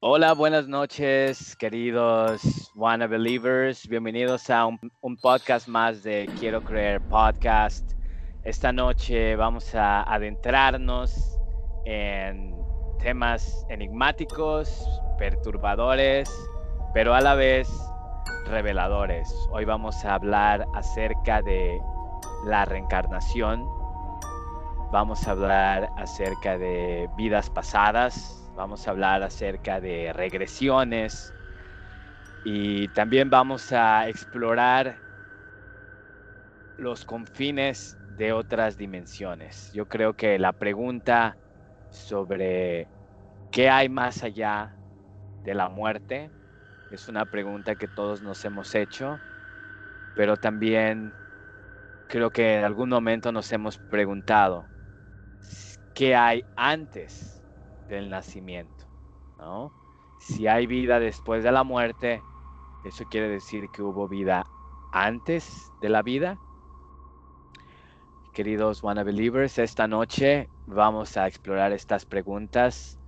Hola, buenas noches, queridos Wanna Believers. Bienvenidos a un, un, podcast más de Quiero Creer Podcast. Esta noche vamos a adentrarnos en temas enigmáticos, perturbadores, pero a la vez reveladores. Hoy vamos a hablar acerca de la reencarnación. Vamos a hablar acerca de vidas pasadas, vamos a hablar acerca de regresiones y también vamos a explorar los confines de otras dimensiones. Yo creo que la pregunta sobre qué hay más allá de la muerte es una pregunta que todos nos hemos hecho, pero también creo que en algún momento nos hemos preguntado qué hay antes del nacimiento, ¿no? Si hay vida después de la muerte, eso quiere decir que hubo vida antes de la vida. Queridos Wanna Believers, esta noche vamos a explorar estas preguntas.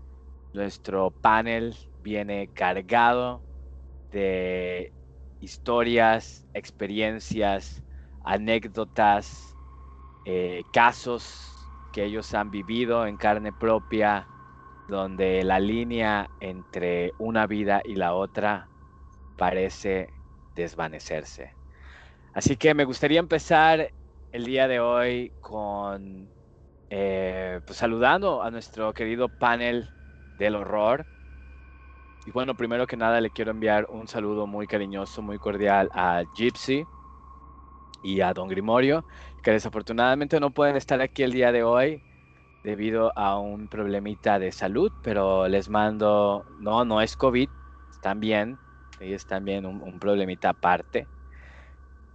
Nuestro panel viene cargado de historias, experiencias, anécdotas, eh, casos que ellos han vivido en carne propia, donde la línea entre una vida y la otra parece desvanecerse. Así que me gustaría empezar el día de hoy con eh, pues saludando a nuestro querido panel del horror. Y bueno, primero que nada le quiero enviar un saludo muy cariñoso, muy cordial a Gypsy y a Don Grimorio, que desafortunadamente no pueden estar aquí el día de hoy debido a un problemita de salud, pero les mando, no, no es COVID, están bien, ellos están bien, un, problemita aparte.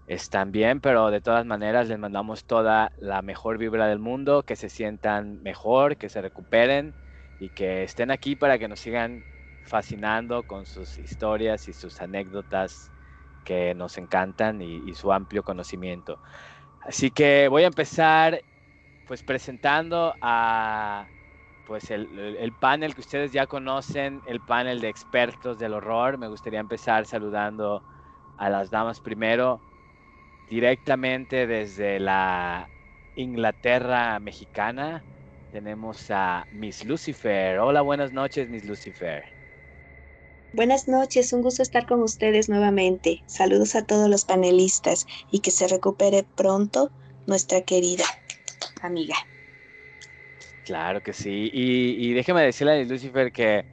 Están bien, pero de todas maneras les mandamos toda la mejor vibra del mundo, que se sientan mejor, que se recuperen y que estén aquí para que nos sigan fascinando con sus historias y sus anécdotas que nos encantan y, y su amplio conocimiento. Así que voy a empezar pues presentando a pues el, panel que ustedes ya conocen, el panel de expertos del horror. Me gustaría empezar saludando a las damas primero, directamente desde la Inglaterra mexicana. Tenemos a Miss Lucifer. Hola, buenas noches, Miss Lucifer. Buenas noches, un gusto estar con ustedes nuevamente. Saludos a todos los panelistas y que se recupere pronto nuestra querida amiga. Claro que sí. Y, déjeme decirle a Lucifer que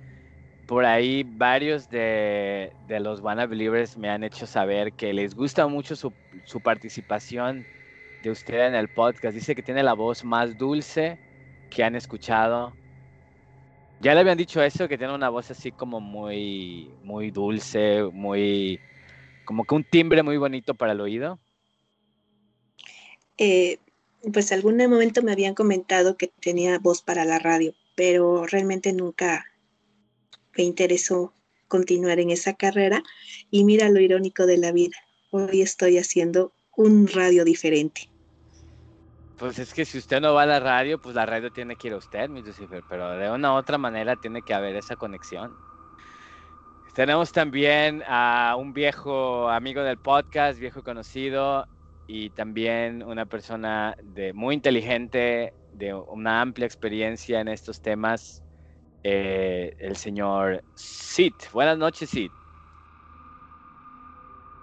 por ahí varios de, los Wanna Believers me han hecho saber que les gusta mucho su, su, participación de usted en el podcast. Dice que tiene la voz más dulce que han escuchado. Ya le habían dicho eso, que tiene una voz así como muy, muy dulce, muy, como que un timbre muy bonito para el oído. Eh, pues algún momento me habían comentado que tenía voz para la radio, pero realmente nunca me interesó continuar en esa carrera y mira lo irónico de la vida. Hoy estoy haciendo un radio diferente. Pues es que si usted no va a la radio, pues la radio tiene que ir a usted, mi Lucifer, pero de una u otra manera tiene que haber esa conexión. Tenemos también a un viejo amigo del podcast, viejo conocido, y también una persona de, muy inteligente, de una amplia experiencia en estos temas, eh, el señor Sid. Buenas noches, Sid.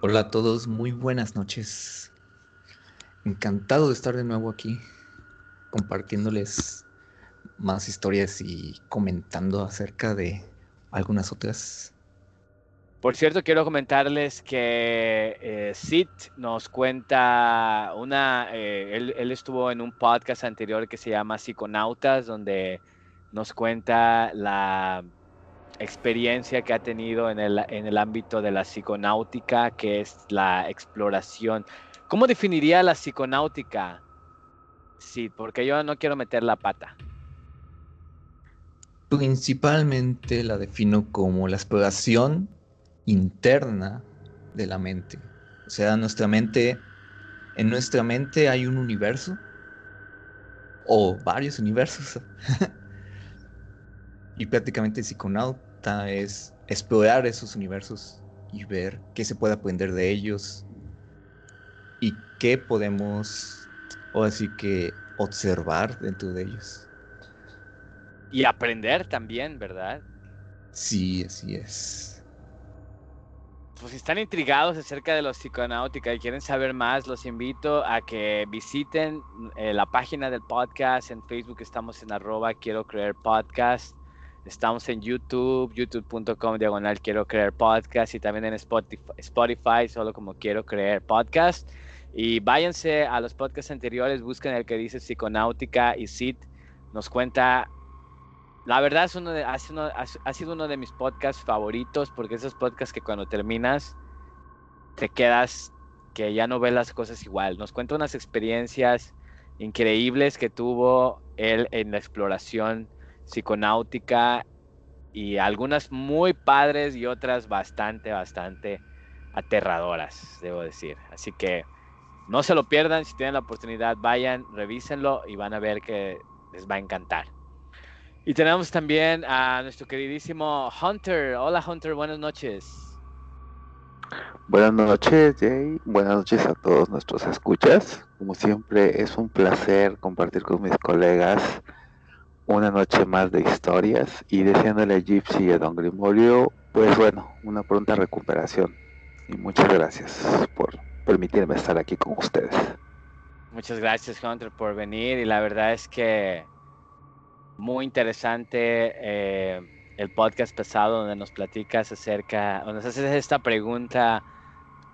Hola a todos, muy buenas noches. Encantado de estar de nuevo aquí, compartiéndoles más historias y comentando acerca de algunas otras por cierto, quiero comentarles que eh, Sid nos cuenta una, eh, él, estuvo en un podcast anterior que se llama Psiconautas, donde nos cuenta la experiencia que ha tenido en el, en el ámbito de la psiconáutica, que es la exploración. ¿Cómo definiría la psiconáutica, Sid? Porque yo no quiero meter la pata. Principalmente la defino como la exploración interna de la mente. O sea, nuestra mente, en nuestra mente hay un universo o varios universos. y prácticamente encanta es explorar esos universos y ver qué se puede aprender de ellos y qué podemos, o así que, observar dentro de ellos. Y aprender también, ¿verdad? Sí, así es pues si están intrigados acerca de los psiconáutica y quieren saber más, los invito a que visiten eh, la página del podcast. En Facebook estamos en arroba quiero creer podcast. Estamos en YouTube, youtube.com diagonal quiero creer podcast y también en Spotify, Spotify, solo como quiero creer podcast. Y váyanse a los podcasts anteriores, busquen el que dice psiconáutica y Sid nos cuenta la verdad es uno de, ha, sido uno de mis podcasts favoritos porque esos podcasts que cuando terminas te quedas que ya no ves las cosas igual. Nos cuenta unas experiencias increíbles que tuvo él en la exploración psiconáutica y algunas muy padres y otras bastante, bastante aterradoras, debo decir. Así que no se lo pierdan, si tienen la oportunidad, vayan, revísenlo y van a ver que les va a encantar. Y tenemos también a nuestro queridísimo Hunter. Hola Hunter, buenas noches. Buenas noches, Jay. Buenas noches a todos nuestros escuchas. Como siempre, es un placer compartir con mis colegas una noche más de historias y deseándole a Gypsy y a Don Grimorio, pues bueno, una pronta recuperación. Y muchas gracias por permitirme estar aquí con ustedes. Muchas gracias, Hunter, por venir. Y la verdad es que muy interesante eh, el podcast pasado donde nos platicas acerca, donde nos haces esta pregunta,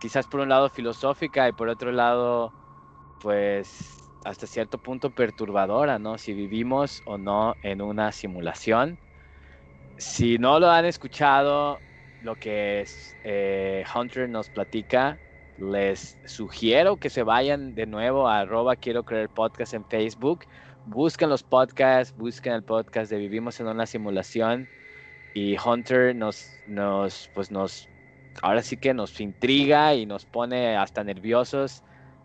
quizás por un lado filosófica y por otro lado, pues hasta cierto punto perturbadora, ¿no? Si vivimos o no en una simulación. Si no lo han escuchado, lo que eh, Hunter nos platica, les sugiero que se vayan de nuevo a arroba quiero creer podcast en Facebook busquen los podcasts, busquen el podcast de Vivimos en una simulación y Hunter nos, nos, pues nos, ahora sí que nos intriga y nos pone hasta nerviosos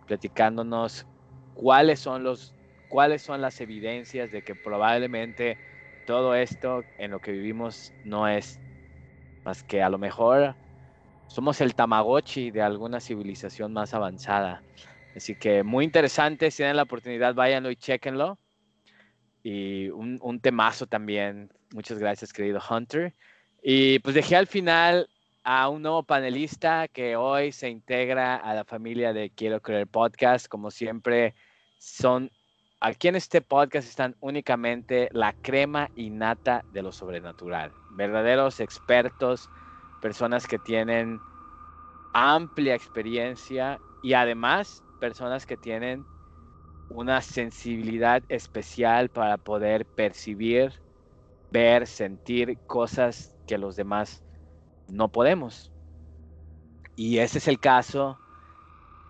platicándonos cuáles son los, cuáles son las evidencias de que probablemente todo esto en lo que vivimos no es más que a lo mejor somos el Tamagotchi de alguna civilización más avanzada. Así que muy interesante, si tienen la oportunidad, váyanlo y chequenlo y un, temazo también. Muchas gracias, querido Hunter. Y pues dejé al final a un nuevo panelista que hoy se integra a la familia de Quiero Creer Podcast. Como siempre, son aquí en este podcast están únicamente la crema innata de lo sobrenatural. Verdaderos expertos, personas que tienen amplia experiencia y además personas que tienen una sensibilidad especial para poder percibir, ver, sentir cosas que los demás no podemos. Y ese es el caso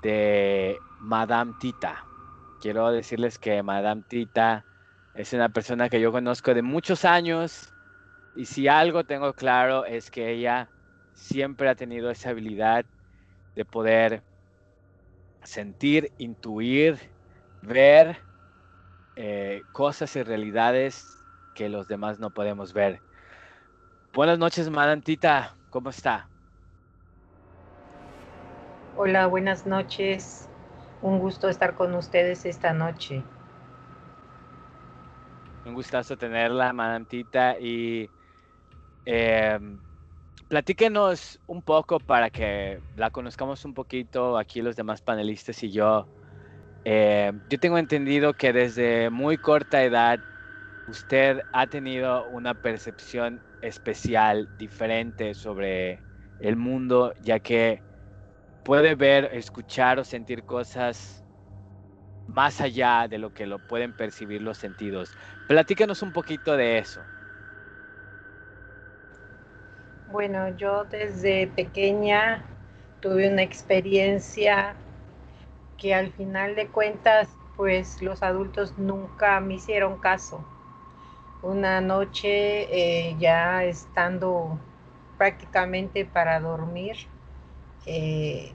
de Madame Tita. Quiero decirles que Madame Tita es una persona que yo conozco de muchos años y si algo tengo claro es que ella siempre ha tenido esa habilidad de poder sentir, intuir ver eh, cosas y realidades que los demás no podemos ver. Buenas noches, Madantita, ¿cómo está? Hola, buenas noches. Un gusto estar con ustedes esta noche. Un gustazo tenerla, Madantita, y eh, platíquenos un poco para que la conozcamos un poquito aquí los demás panelistas y yo eh, yo tengo entendido que desde muy corta edad usted ha tenido una percepción especial, diferente sobre el mundo, ya que puede ver, escuchar o sentir cosas más allá de lo que lo pueden percibir los sentidos. Platícanos un poquito de eso. Bueno, yo desde pequeña tuve una experiencia que al final de cuentas, pues los adultos nunca me hicieron caso. Una noche eh, ya estando prácticamente para dormir, eh,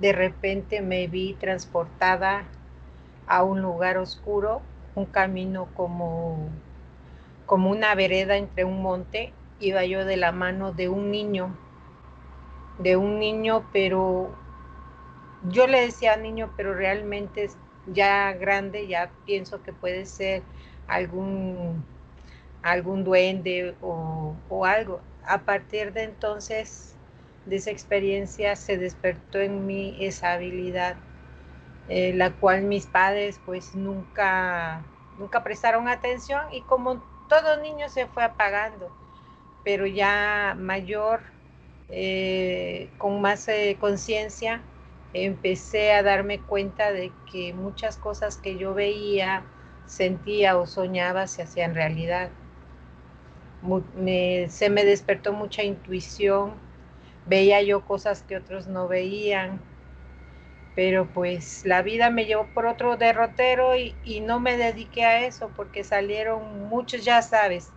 de repente me vi transportada a un lugar oscuro, un camino como, como una vereda entre un monte iba yo de la mano de un niño, de un niño, pero yo le decía niño, pero realmente ya grande, ya pienso que puede ser algún, algún duende o, algo. A partir de entonces, de esa experiencia, se despertó en mí esa habilidad, eh, la cual mis padres pues nunca, nunca prestaron atención y como todo niño se fue apagando, pero ya mayor, eh, con más eh, conciencia, empecé a darme cuenta de que muchas cosas que yo veía, sentía o soñaba se hacían realidad. se me despertó mucha intuición, veía yo cosas que otros no veían, pero pues la vida me llevó por otro derrotero y, no me dediqué a eso porque salieron muchos, ya sabes,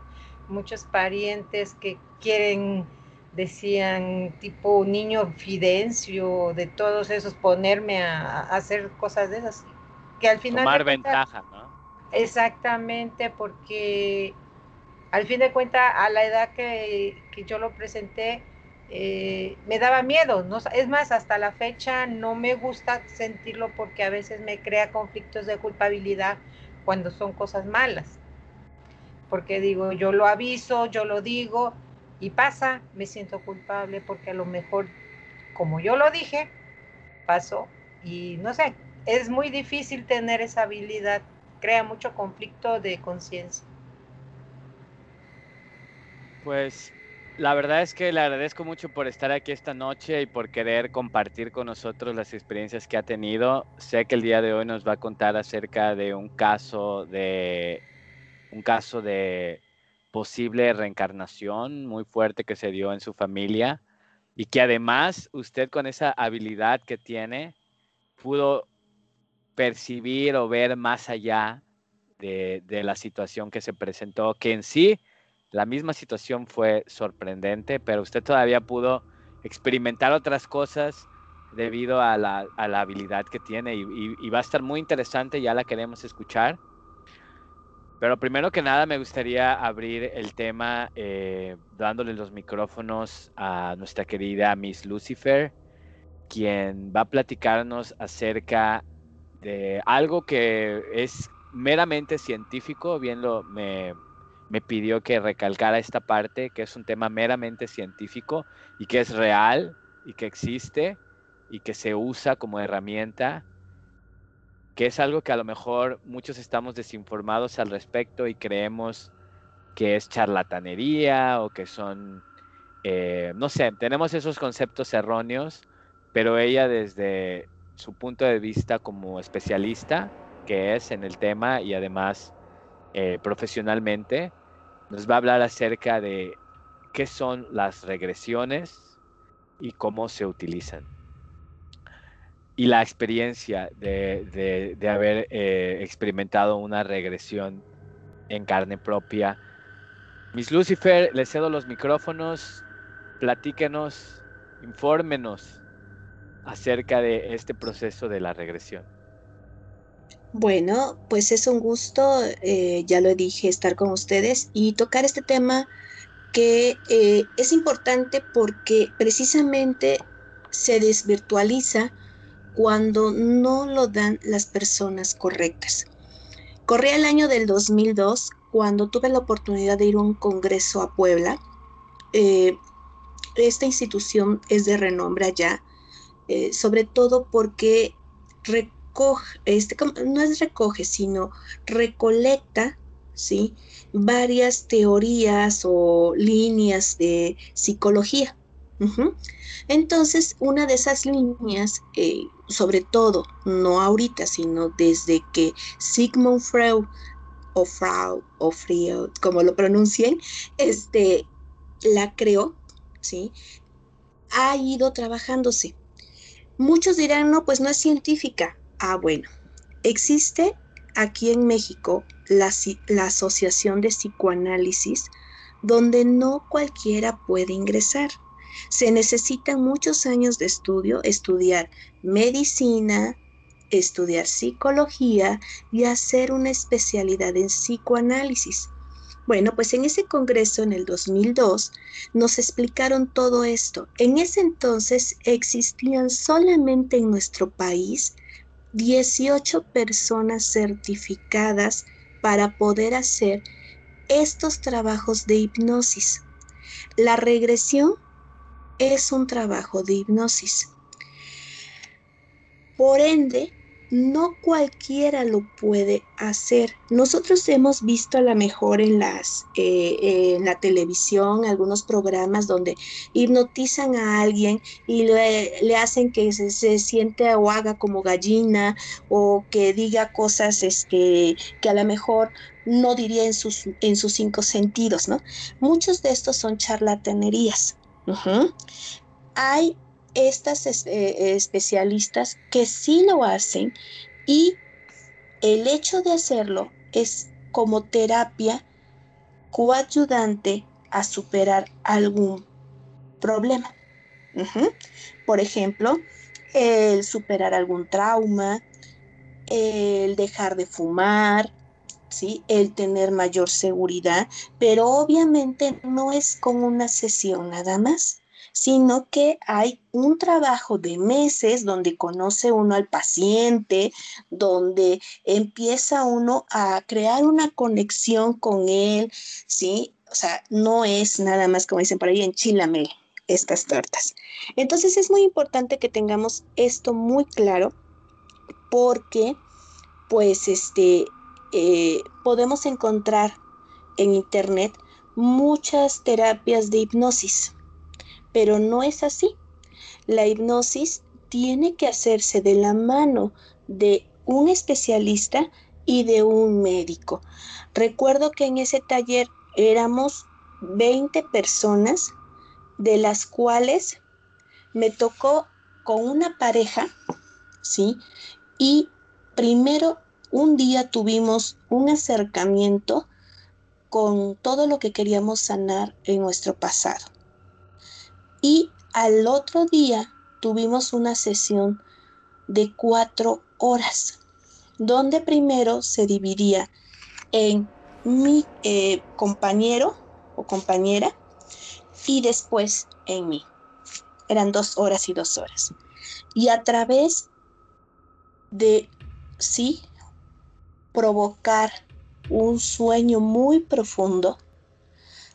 muchos parientes que quieren decían tipo niño Fidencio, de todos esos, ponerme a, hacer cosas de esas. Que al final. Tomar ventaja, ¿no? Exactamente, porque al fin de cuentas, a la edad que, yo lo presenté, eh, me daba miedo. ¿no? Es más, hasta la fecha no me gusta sentirlo porque a veces me crea conflictos de culpabilidad cuando son cosas malas. Porque digo, yo lo aviso, yo lo digo, y pasa, me siento culpable porque a lo mejor, como yo lo dije, pasó y no sé, es muy difícil tener esa habilidad, crea mucho conflicto de conciencia. Pues la verdad es que le agradezco mucho por estar aquí esta noche y por querer compartir con nosotros las experiencias que ha tenido. Sé que el día de hoy nos va a contar acerca de un caso de un caso de posible reencarnación muy fuerte que se dio en su familia y que además usted con esa habilidad que tiene pudo percibir o ver más allá de, la situación que se presentó, que en sí la misma situación fue sorprendente, pero usted todavía pudo experimentar otras cosas debido a la, habilidad que tiene y, va a estar muy interesante, ya la queremos escuchar. Pero primero que nada me gustaría abrir el tema eh, dándole los micrófonos a nuestra querida Miss Lucifer, quien va a platicarnos acerca de algo que es meramente científico, bien lo me, me pidió que recalcara esta parte, que es un tema meramente científico y que es real y que existe y que se usa como herramienta que es algo que a lo mejor muchos estamos desinformados al respecto y creemos que es charlatanería o que son, eh, no sé, tenemos esos conceptos erróneos, pero ella desde su punto de vista como especialista que es en el tema y además eh, profesionalmente, nos va a hablar acerca de qué son las regresiones y cómo se utilizan y la experiencia de, haber eh, experimentado una regresión en carne propia. Miss Lucifer, le cedo los micrófonos, platíquenos, infórmenos acerca de este proceso de la regresión. Bueno, pues es un gusto, eh, ya lo dije, estar con ustedes y tocar este tema que eh, es importante porque precisamente se desvirtualiza cuando no lo dan las personas correctas. Corría el año del 2002 cuando tuve la oportunidad de ir a un congreso a Puebla. Eh, esta institución es de renombre allá, eh, sobre todo porque recoge, este, no es recoge, sino recolecta, ¿sí? Varias teorías o líneas de psicología. Entonces, una de esas líneas, eh, sobre todo, no ahorita, sino desde que Sigmund Freud o Freud o Freud, como lo pronuncien, este, la creó, ¿sí? Ha ido trabajándose. Muchos dirán, no, pues no es científica. Ah, bueno, existe aquí en México la, la Asociación de Psicoanálisis, donde no cualquiera puede ingresar. Se necesitan muchos años de estudio, estudiar medicina, estudiar psicología y hacer una especialidad en psicoanálisis. Bueno, pues en ese congreso en el 2002 nos explicaron todo esto. En ese entonces existían solamente en nuestro país 18 personas certificadas para poder hacer estos trabajos de hipnosis. La regresión es un trabajo de hipnosis. Por ende, no cualquiera lo puede hacer. Nosotros hemos visto a lo mejor en las eh, en la televisión algunos programas donde hipnotizan a alguien y le, hacen que se, se, siente o haga como gallina o que diga cosas este, que a lo mejor no diría en sus, en sus cinco sentidos, ¿no? Muchos de estos son charlatanerías. Hay estas eh, especialistas que sí lo hacen y el hecho de hacerlo es como terapia coayudante a superar algún problema. Por ejemplo, el superar algún trauma, el dejar de fumar, ¿sí? el tener mayor seguridad, pero obviamente no es con una sesión nada más sino que hay un trabajo de meses donde conoce uno al paciente, donde empieza uno a crear una conexión con él, ¿sí? O sea, no es nada más como dicen por ahí, enchilame estas tortas. Entonces es muy importante que tengamos esto muy claro porque pues este eh, podemos encontrar en internet muchas terapias de hipnosis pero no es así. La hipnosis tiene que hacerse de la mano de un especialista y de un médico. Recuerdo que en ese taller éramos 20 personas, de las cuales me tocó con una pareja, ¿sí? Y primero un día tuvimos un acercamiento con todo lo que queríamos sanar en nuestro pasado. Y al otro día tuvimos una sesión de cuatro horas, donde primero se dividía en mi eh, compañero o compañera y después en mí. Eran dos horas y dos horas. Y a través de, sí, provocar un sueño muy profundo,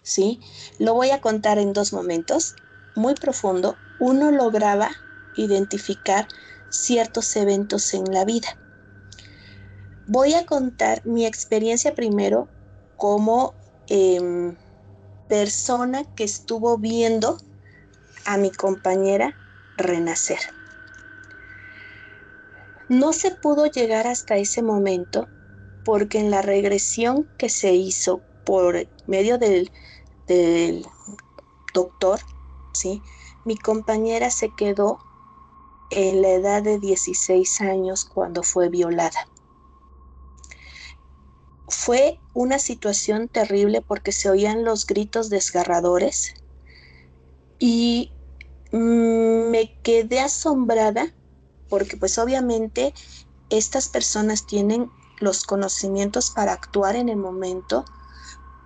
¿sí? Lo voy a contar en dos momentos muy profundo, uno lograba identificar ciertos eventos en la vida. Voy a contar mi experiencia primero como em, persona que estuvo viendo a mi compañera renacer. No se pudo llegar hasta ese momento porque en la regresión que se hizo por medio del, del doctor ¿sí? Mi compañera se quedó en la edad de 16 años cuando fue violada. Fue una situación terrible porque se oían los gritos desgarradores y mm, me quedé asombrada porque pues obviamente estas personas tienen los conocimientos para actuar en el momento.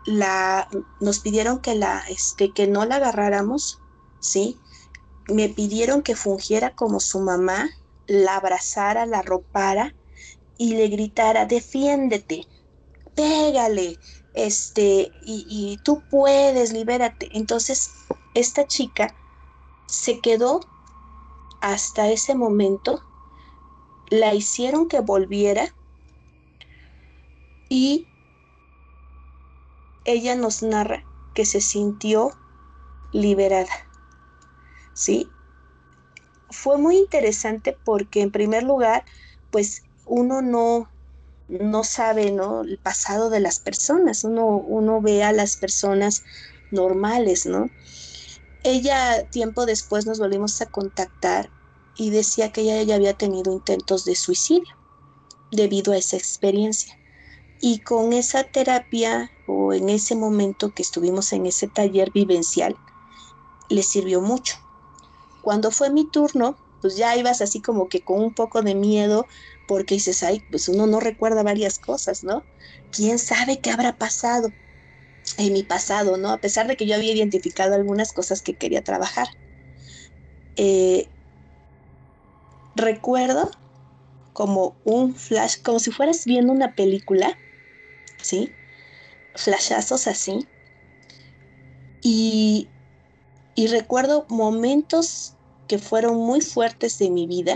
La, nos pidieron que, la, este, que no la agarráramos ¿sí? Me pidieron que fungiera como su mamá, la abrazara, la ropara y le gritara, defiéndete, pégale, este, y, y tú puedes, libérate. Entonces, esta chica se quedó hasta ese momento, la hicieron que volviera y ella nos narra que se sintió liberada. ¿sí? Fue muy interesante porque en primer lugar, pues uno no, no sabe, ¿no? El pasado de las personas, uno, uno ve a las personas normales, ¿no? Ella tiempo después nos volvimos a contactar y decía que ella había tenido intentos de suicidio debido a esa experiencia. Y con esa terapia o en ese momento que estuvimos en ese taller vivencial, le sirvió mucho. Cuando fue mi turno, pues ya ibas así como que con un poco de miedo, porque dices, ay, pues uno no recuerda varias cosas, ¿no? ¿Quién sabe qué habrá pasado? en mi pasado, ¿no? A pesar de que yo había identificado algunas cosas que quería trabajar. Eh, recuerdo como un flash, como si fueras viendo una película, ¿sí? Flashazos así. Y, y recuerdo momentos que fueron muy fuertes de mi vida,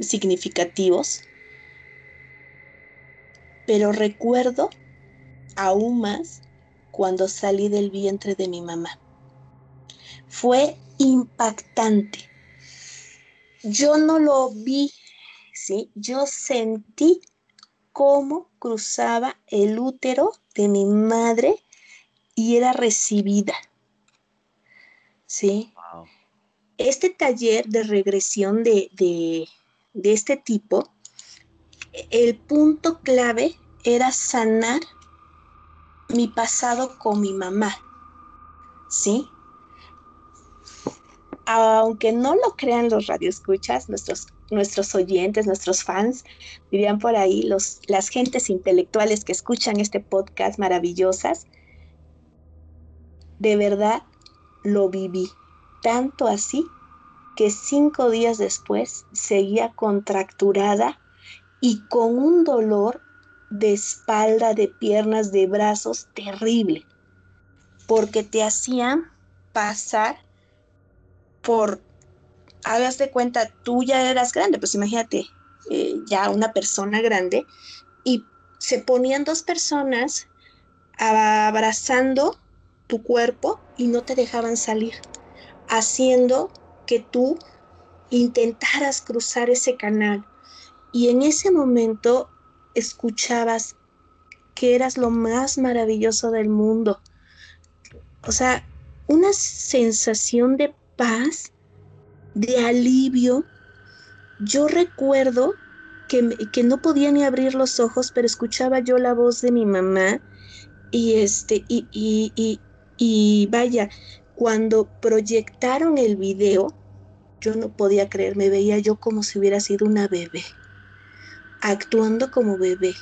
significativos, pero recuerdo aún más cuando salí del vientre de mi mamá. Fue impactante. Yo no lo vi, ¿sí? Yo sentí cómo cruzaba el útero de mi madre y era recibida. ¿Sí? Este taller de regresión de, de, de este tipo, el punto clave era sanar mi pasado con mi mamá. ¿Sí? Aunque no lo crean los radioescuchas, nuestros, nuestros oyentes, nuestros fans, dirían por ahí, los, las gentes intelectuales que escuchan este podcast maravillosas, de verdad lo viví. Tanto así que cinco días después seguía contracturada y con un dolor de espalda, de piernas, de brazos, terrible, porque te hacían pasar por, hagas de cuenta, tú ya eras grande, pues imagínate, eh, ya una persona grande, y se ponían dos personas abrazando tu cuerpo y no te dejaban salir, haciendo que tú intentaras cruzar ese canal. Y en ese momento escuchabas que eras lo más maravilloso del mundo. O sea, una sensación de paz, de alivio. Yo recuerdo que, que, no podía ni abrir los ojos, pero escuchaba yo la voz de mi mamá y este, y, y, y, y vaya, cuando proyectaron el video, yo no podía creer, me veía yo como si hubiera sido una bebé actuando como bebé,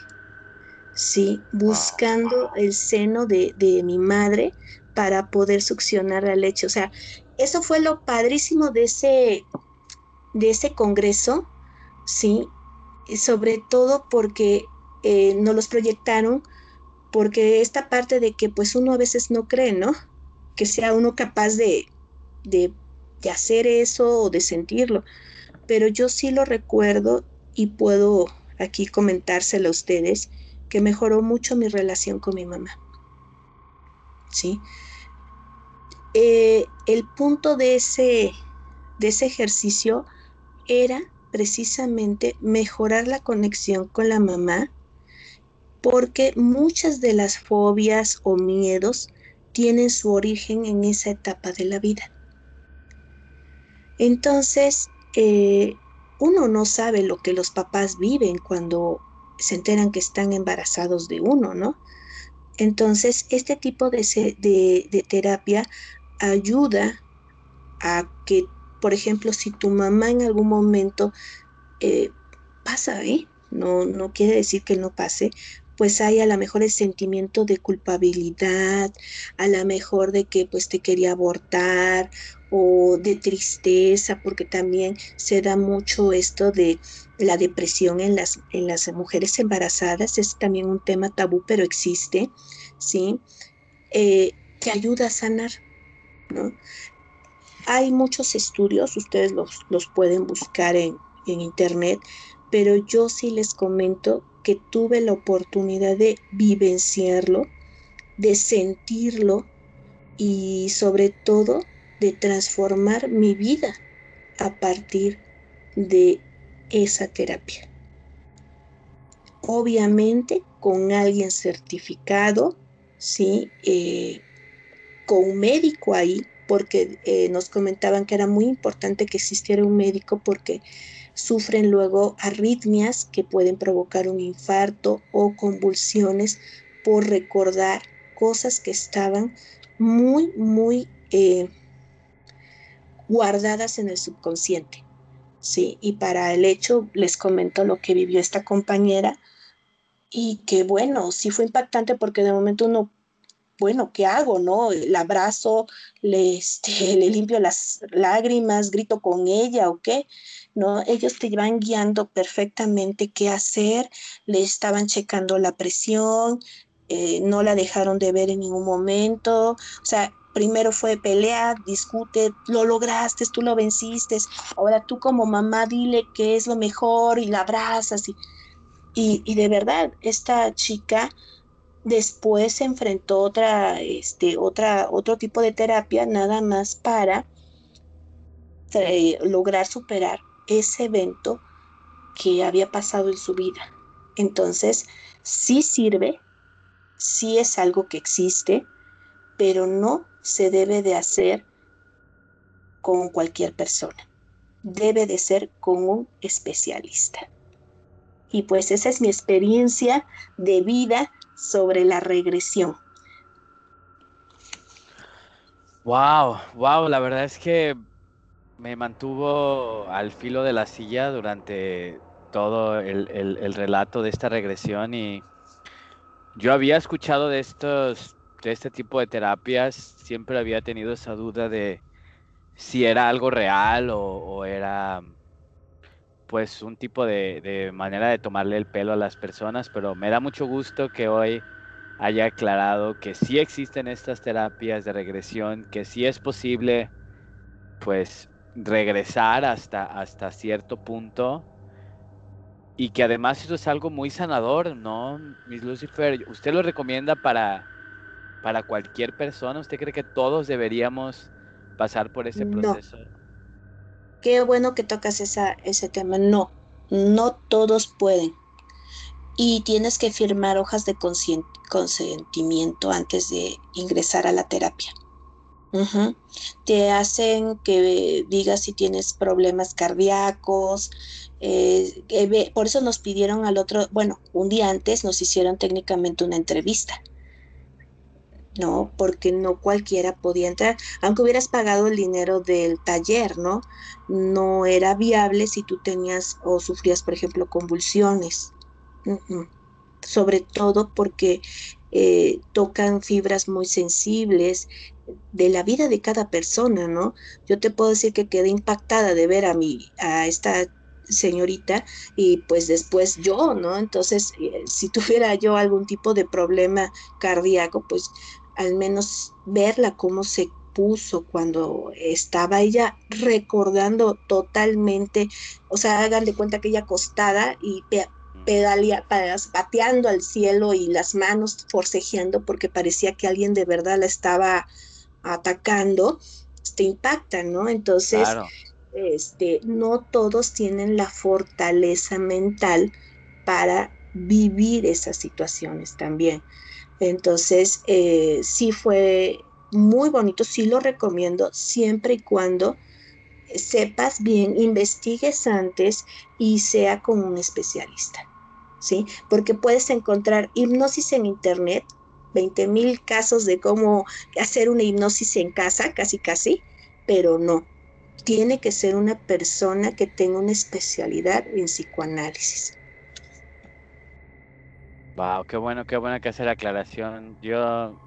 ¿sí? Buscando el seno de, mi madre para poder succionar la leche. O sea, eso fue lo padrísimo de ese, de ese congreso, ¿sí? sobre todo porque eh, no los proyectaron, porque esta parte de que pues uno a veces no cree, ¿no? Que sea uno capaz de, de, de hacer eso o de sentirlo. Pero yo sí lo recuerdo y puedo aquí comentárselo a ustedes, que mejoró mucho mi relación con mi mamá. ¿Sí? Eh, el punto de ese, de ese ejercicio era precisamente mejorar la conexión con la mamá, porque muchas de las fobias o miedos tienen su origen en esa etapa de la vida. Entonces, eh, uno no sabe lo que los papás viven cuando se enteran que están embarazados de uno, ¿no? Entonces, este tipo de, de, terapia ayuda a que, por ejemplo, si tu mamá en algún momento eh, pasa, ¿eh? No, no quiere decir que no pase, pues hay a lo mejor el sentimiento de culpabilidad, a lo mejor de que pues te quería abortar o de tristeza, porque también se da mucho esto de la depresión en las, en las mujeres embarazadas, es también un tema tabú, pero existe, ¿sí? Eh, que ayuda a sanar, ¿no? Hay muchos estudios, ustedes los, los pueden buscar en, en internet, pero yo sí les comento que tuve la oportunidad de vivenciarlo, de sentirlo y sobre todo de transformar mi vida a partir de esa terapia. Obviamente con alguien certificado, ¿sí? Eh, con un médico ahí, porque eh, nos comentaban que era muy importante que existiera un médico porque sufren luego arritmias que pueden provocar un infarto o convulsiones por recordar cosas que estaban muy, muy eh, guardadas en el subconsciente. Sí, y para el hecho les comento lo que vivió esta compañera y que bueno, sí fue impactante porque de momento uno bueno, ¿qué hago? ¿No? La abrazo, le, este, le limpio las lágrimas, grito con ella o qué. ¿no? Ellos te van guiando perfectamente qué hacer, le estaban checando la presión, eh, no la dejaron de ver en ningún momento, o sea, primero fue pelea, discute, lo lograste, tú lo venciste, ahora tú como mamá dile que es lo mejor y la abrazas y, y, y de verdad, esta chica después se enfrentó otra, este, otra, otro tipo de terapia nada más para eh, lograr superar ese evento que había pasado en su vida. Entonces, sí sirve, sí es algo que existe, pero no se debe de hacer con cualquier persona. Debe de ser con un especialista. Y pues esa es mi experiencia de vida sobre la regresión. Wow, wow, la verdad es que me mantuvo al filo de la silla durante todo el, el, relato de esta regresión y yo había escuchado de estos de este tipo de terapias, siempre había tenido esa duda de si era algo real o, o era pues un tipo de, de, manera de tomarle el pelo a las personas, pero me da mucho gusto que hoy haya aclarado que sí existen estas terapias de regresión, que sí es posible pues regresar hasta, hasta cierto punto y que además eso es algo muy sanador, ¿no? Miss Lucifer, ¿usted lo recomienda para, para cualquier persona? ¿Usted cree que todos deberíamos pasar por ese proceso? No. Qué bueno que tocas ese tema. No, no todos pueden. Y tienes que firmar hojas de consentimiento antes de ingresar a la terapia. Te hacen que digas si tienes problemas cardíacos. Eh, por eso nos pidieron al otro, bueno, un día antes nos hicieron técnicamente una entrevista. ¿No? Porque no cualquiera podía entrar, aunque hubieras pagado el dinero del taller, ¿no? No era viable si tú tenías o sufrías, por ejemplo, convulsiones. Sobre todo porque eh, tocan fibras muy sensibles de la vida de cada persona, ¿no? Yo te puedo decir que quedé impactada de ver a mi, a esta señorita y pues después yo, ¿no? Entonces, eh, si tuviera yo algún tipo de problema cardíaco, pues al menos verla cómo se puso cuando estaba ella recordando totalmente, o sea, hagan de cuenta que ella acostada y pedalea, bateando al cielo y las manos forcejeando porque parecía que alguien de verdad la estaba atacando, te impacta, ¿no? Entonces, claro. este, no todos tienen la fortaleza mental para vivir esas situaciones también. Entonces, eh, sí fue muy bonito, sí lo recomiendo, siempre y cuando sepas bien, investigues antes y sea con un especialista, ¿sí? Porque puedes encontrar hipnosis en internet, 20 mil casos de cómo hacer una hipnosis en casa, casi casi, pero no. Tiene que ser una persona que tenga una especialidad en psicoanálisis. Wow, qué bueno, qué bueno que hace la aclaración. Yo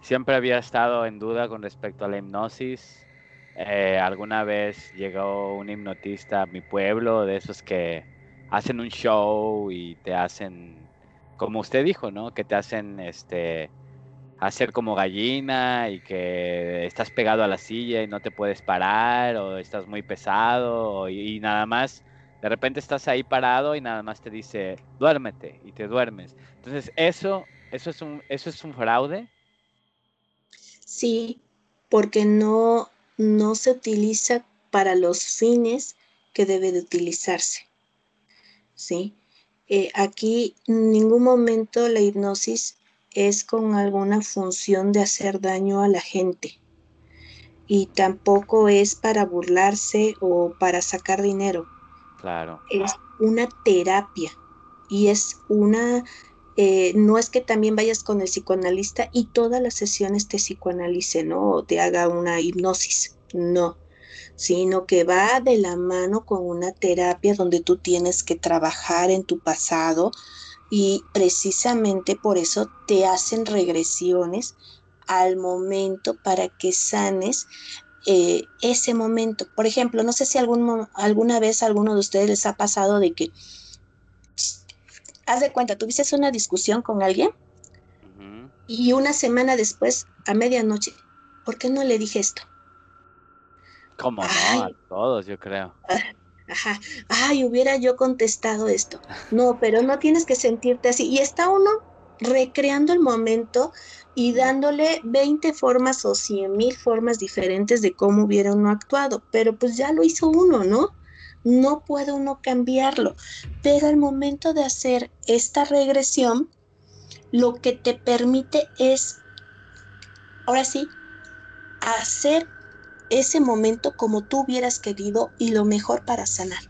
siempre había estado en duda con respecto a la hipnosis. Eh, alguna vez llegó un hipnotista a mi pueblo, de esos que hacen un show y te hacen, como usted dijo, ¿no? Que te hacen este hacer como gallina y que estás pegado a la silla y no te puedes parar o estás muy pesado y, y nada más de repente estás ahí parado y nada más te dice, duérmete y te duermes. Entonces, ¿eso, eso, es, un, eso es un fraude? Sí, porque no, no se utiliza para los fines que debe de utilizarse. ¿Sí? Eh, aquí en ningún momento la hipnosis es con alguna función de hacer daño a la gente. Y tampoco es para burlarse o para sacar dinero Claro. Es una terapia y es una, eh, no es que también vayas con el psicoanalista y todas las sesiones te psicoanalice, ¿no? O te haga una hipnosis, no, sino que va de la mano con una terapia donde tú tienes que trabajar en tu pasado y precisamente por eso te hacen regresiones al momento para que sanes eh, ese momento. Por ejemplo, no sé si algún, alguna vez a alguno de ustedes les ha pasado de que, haz de cuenta, tuviste una discusión con alguien y una semana después, a medianoche, ¿por qué no le dije esto? ¿Cómo no? A todos, yo creo. Ah, ajá. Ay, hubiera yo contestado esto. No, pero no tienes que sentirte así. Y está uno recreando el momento y dándole 20 formas o 100 mil formas diferentes de cómo hubiera uno actuado. Pero pues ya lo hizo uno, ¿no? No puede uno cambiarlo. Pero al momento de hacer esta regresión, lo que te permite es, ahora sí, hacer ese momento como tú hubieras querido y lo mejor para sanar.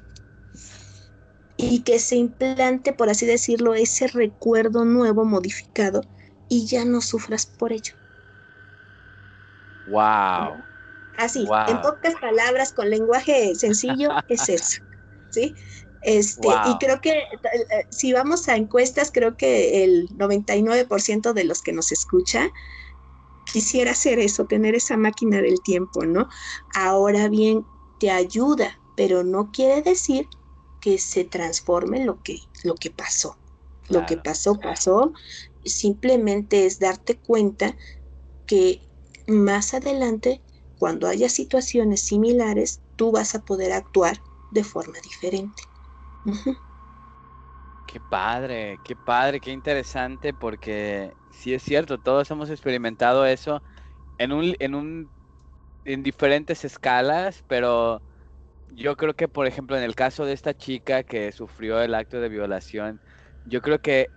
Y que se implante, por así decirlo, ese recuerdo nuevo modificado y ya no sufras por ello. Wow. Así, en pocas palabras, con lenguaje sencillo, es eso. ¿Sí? Este, Y creo que eh, si vamos a encuestas, creo que el 99% de los que nos escucha quisiera hacer eso, tener esa máquina del tiempo, ¿no? Ahora bien, te ayuda, pero no quiere decir que se transforme lo que, lo que pasó. Lo que pasó, pasó. Simplemente es darte cuenta que más adelante, cuando haya situaciones similares, tú vas a poder actuar de forma diferente. Qué padre, qué padre, qué interesante, porque sí es cierto, todos hemos experimentado eso en un, en un, en diferentes escalas, pero yo creo que, por ejemplo, en el caso de esta chica que sufrió el acto de violación, yo creo que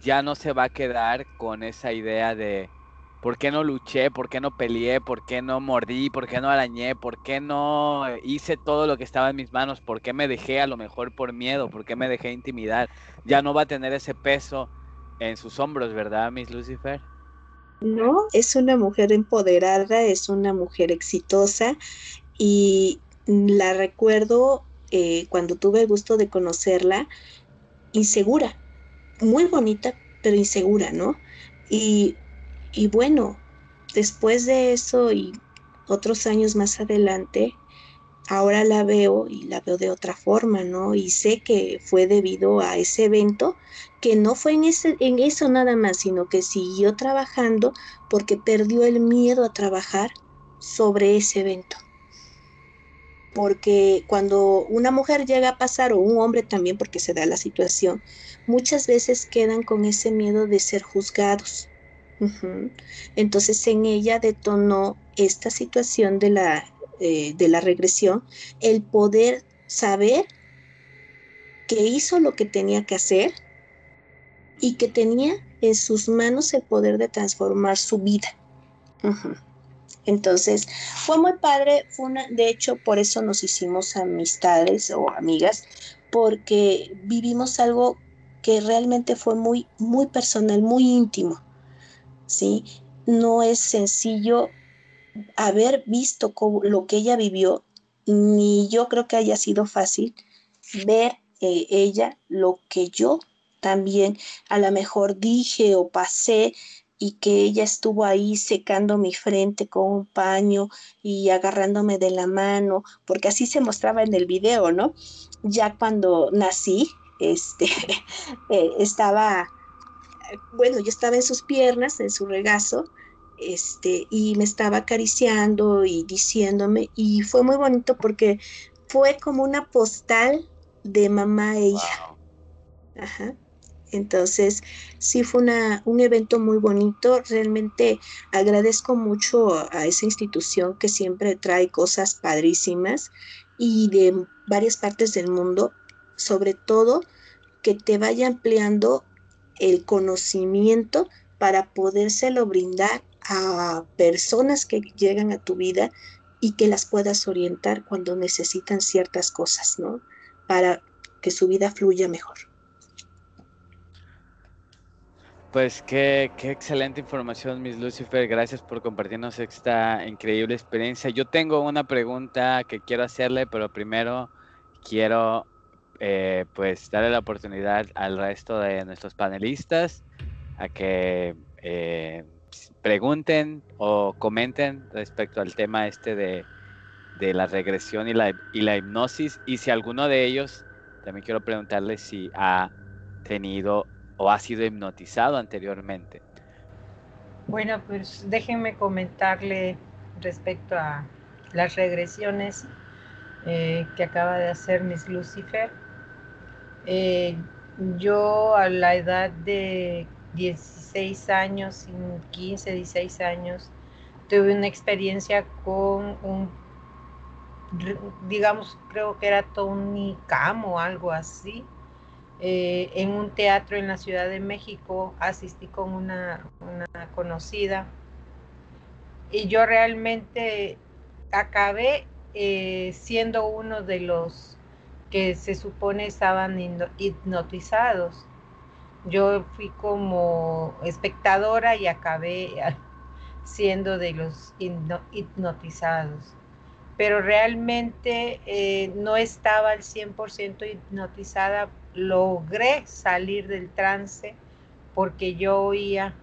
ya no se va a quedar con esa idea de por qué no luché, por qué no peleé, por qué no mordí, por qué no arañé, por qué no hice todo lo que estaba en mis manos, por qué me dejé a lo mejor por miedo, por qué me dejé intimidar. Ya no va a tener ese peso en sus hombros, ¿verdad, Miss Lucifer? No, es una mujer empoderada, es una mujer exitosa y la recuerdo eh, cuando tuve el gusto de conocerla, insegura, muy bonita, pero insegura, ¿no? Y, y bueno, después de eso y otros años más adelante, ahora la veo y la veo de otra forma, ¿no? Y sé que fue debido a ese evento, que no fue en, ese, en eso nada más, sino que siguió trabajando porque perdió el miedo a trabajar sobre ese evento. Porque cuando una mujer llega a pasar, o un hombre también, porque se da la situación, muchas veces quedan con ese miedo de ser juzgados. Entonces en ella detonó esta situación de la eh, de la regresión, el poder saber que hizo lo que tenía que hacer y que tenía en sus manos el poder de transformar su vida. Entonces, fue muy padre, fue una, de hecho, por eso nos hicimos amistades o amigas, porque vivimos algo que realmente fue muy, muy personal, muy íntimo, ¿sí? No es sencillo haber visto lo que ella vivió, ni yo creo que haya sido fácil ver eh, ella lo que yo también a lo mejor dije o pasé y que ella estuvo ahí secando mi frente con un paño y agarrándome de la mano, porque así se mostraba en el video, ¿no? Ya cuando nací, este, eh, estaba, bueno, yo estaba en sus piernas, en su regazo, este, y me estaba acariciando y diciéndome, y fue muy bonito porque fue como una postal de mamá e hija. Ajá. Entonces, sí fue una, un evento muy bonito. Realmente agradezco mucho a esa institución que siempre trae cosas padrísimas y de varias partes del mundo, sobre todo que te vaya ampliando el conocimiento para podérselo brindar a personas que llegan a tu vida y que las puedas orientar cuando necesitan ciertas cosas, ¿no? Para que su vida fluya mejor. Pues qué, qué, excelente información, Miss Lucifer. Gracias por compartirnos esta increíble experiencia. Yo tengo una pregunta que quiero hacerle, pero primero quiero eh, pues darle la oportunidad al resto de nuestros panelistas a que eh, pregunten o comenten respecto al tema este de, de la regresión y la, y la hipnosis. Y si alguno de ellos, también quiero preguntarles si ha tenido o ha sido hipnotizado anteriormente. Bueno, pues déjenme comentarle respecto a las regresiones eh, que acaba de hacer Miss Lucifer. Eh, yo a la edad de 16 años, 15, 16 años, tuve una experiencia con un, digamos, creo que era Tony Cam o algo así, eh, en un teatro en la Ciudad de México, asistí con una, conocida y yo realmente acabé eh, siendo uno de los que se supone estaban hipnotizados. Yo fui como espectadora y acabé siendo de los hipnotizados. Pero realmente eh, no estaba al 100% hipnotizada. Logré salir del trance porque yo oía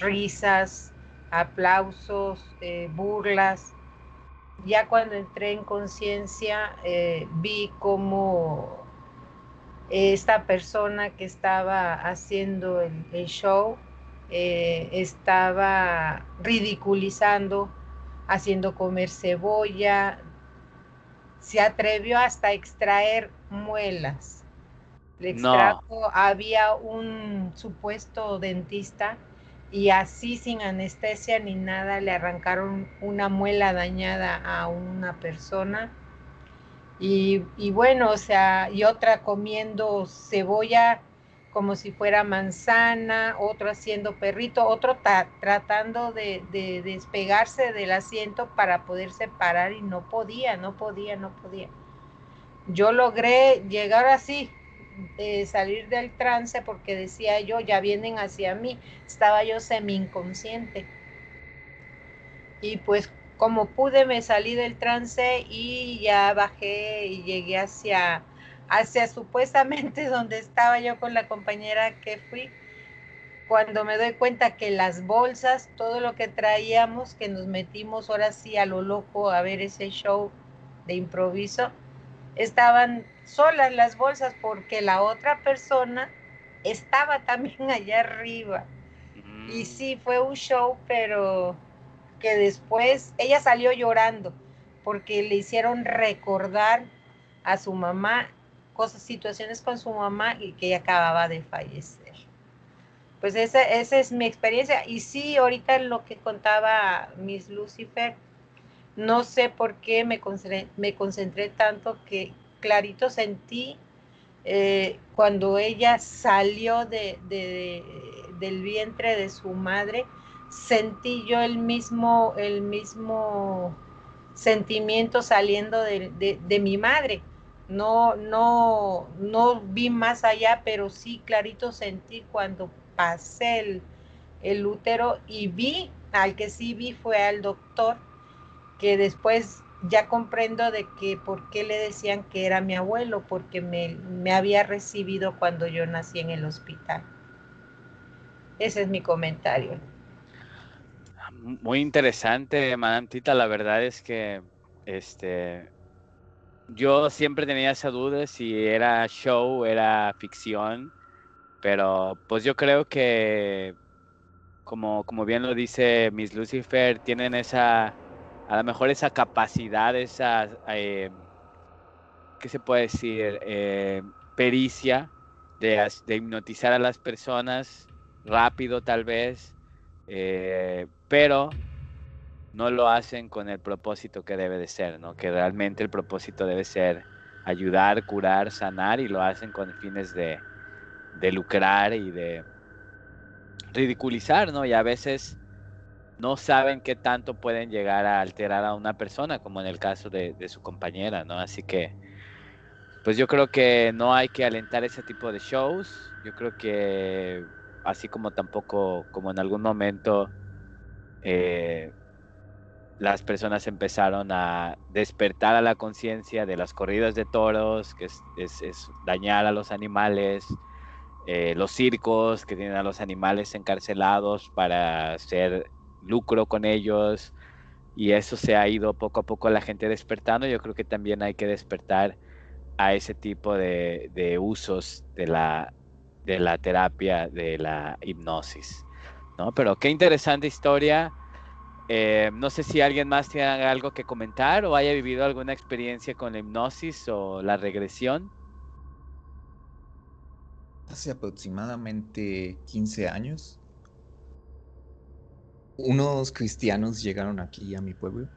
risas, aplausos, eh, burlas, ya cuando entré en conciencia eh, vi como esta persona que estaba haciendo el, show eh, estaba ridiculizando, haciendo comer cebolla, se atrevió hasta extraer muelas. Le extrajo, había un supuesto dentista y así sin anestesia ni nada le arrancaron una muela dañada a una persona. Y, bueno, o sea, y otra comiendo cebolla como si fuera manzana, otro haciendo perrito, otro tratando de, de, despegarse del asiento para poderse parar y no podía, no podía, no podía. Yo logré llegar así, salir del trance porque decía yo, ya vienen hacia mí, estaba yo semi inconsciente. Y pues como pude me salí del trance y ya bajé y llegué hacia, hacia supuestamente donde estaba yo con la compañera que fui. Cuando me doy cuenta que las bolsas, todo lo que traíamos, que nos metimos ahora sí a lo loco a ver ese show de improviso, estaban solas las bolsas porque la otra persona estaba también allá arriba. Y mm. sí, fue un show, pero que después ella salió llorando porque le hicieron recordar a su mamá cosas, situaciones con su mamá y que ella acababa de fallecer. Pues esa, esa es mi experiencia. Y sí, ahorita lo que contaba Miss Lucifer, no sé por qué me concentré, me concentré tanto que clarito sentí eh, cuando ella salió de, del vientre de su madre, sentí yo el mismo, el mismo sentimiento saliendo de, mi madre. No, no, no vi más allá, pero sí clarito sentí cuando pasé el, el útero y vi, al que sí vi fue al doctor, que después ya comprendo de que por qué le decían que era mi abuelo, porque me, me, había recibido cuando yo nací en el hospital. Ese es mi comentario. Muy interesante, Madame Tita. La verdad es que este, yo siempre tenía esa duda si era show, era ficción, pero pues yo creo que, como, como bien lo dice Miss Lucifer, tienen esa a lo mejor esa capacidad, esa, eh, ¿qué se puede decir? Eh, pericia de, hipnotizar a las personas rápido tal vez, eh, pero no lo hacen con el propósito que debe de ser, ¿no? Que realmente el propósito debe ser ayudar, curar, sanar y lo hacen con fines de, de lucrar y de ridiculizar, ¿no? Y a veces no saben qué tanto pueden llegar a alterar a una persona, como en el caso de, su compañera, ¿no? Así que, pues yo creo que no hay que alentar ese tipo de shows. Yo creo que, así como tampoco, como en algún momento, eh, las personas empezaron a despertar a la conciencia de las corridas de toros, que es, dañar a los animales, eh, los circos que tienen a los animales encarcelados para hacer lucro con ellos y eso se ha ido poco a poco la gente despertando. Yo creo que también hay que despertar a ese tipo de, usos de la, terapia, de la hipnosis. ¿no? Pero qué interesante historia. Eh, no sé si alguien más tiene algo que comentar o haya vivido alguna experiencia con la hipnosis o la regresión. Hace aproximadamente 15 años, unos cristianos llegaron aquí a mi pueblo.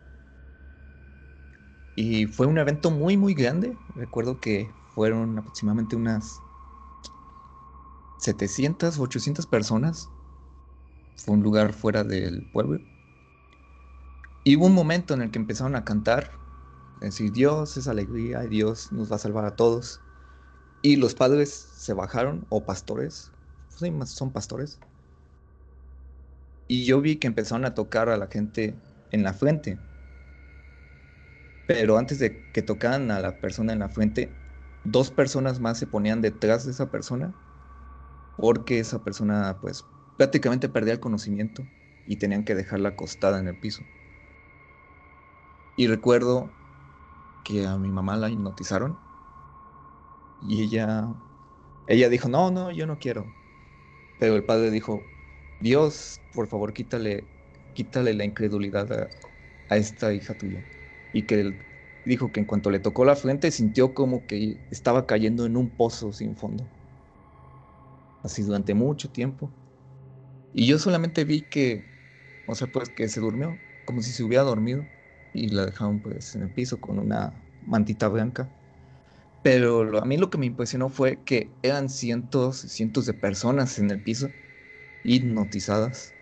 Y fue un evento muy, muy grande. Recuerdo que fueron aproximadamente unas 700, 800 personas. Fue un lugar fuera del pueblo. Y hubo un momento en el que empezaron a cantar, decir, Dios es alegría Dios nos va a salvar a todos. Y los padres se bajaron, o pastores, son pastores, y yo vi que empezaron a tocar a la gente en la frente. Pero antes de que tocaran a la persona en la frente, dos personas más se ponían detrás de esa persona porque esa persona pues prácticamente perdía el conocimiento y tenían que dejarla acostada en el piso. Y recuerdo que a mi mamá la hipnotizaron y ella ella dijo, "No, no, yo no quiero." Pero el padre dijo, Dios, por favor, quítale, quítale la incredulidad a, esta hija tuya. Y que él dijo que en cuanto le tocó la frente sintió como que estaba cayendo en un pozo sin fondo. Así durante mucho tiempo. Y yo solamente vi que, o sea, pues que se durmió, como si se hubiera dormido. Y la dejaron pues en el piso con una mantita blanca. Pero a mí lo que me impresionó fue que eran cientos, cientos de personas en el piso hipnotizadas.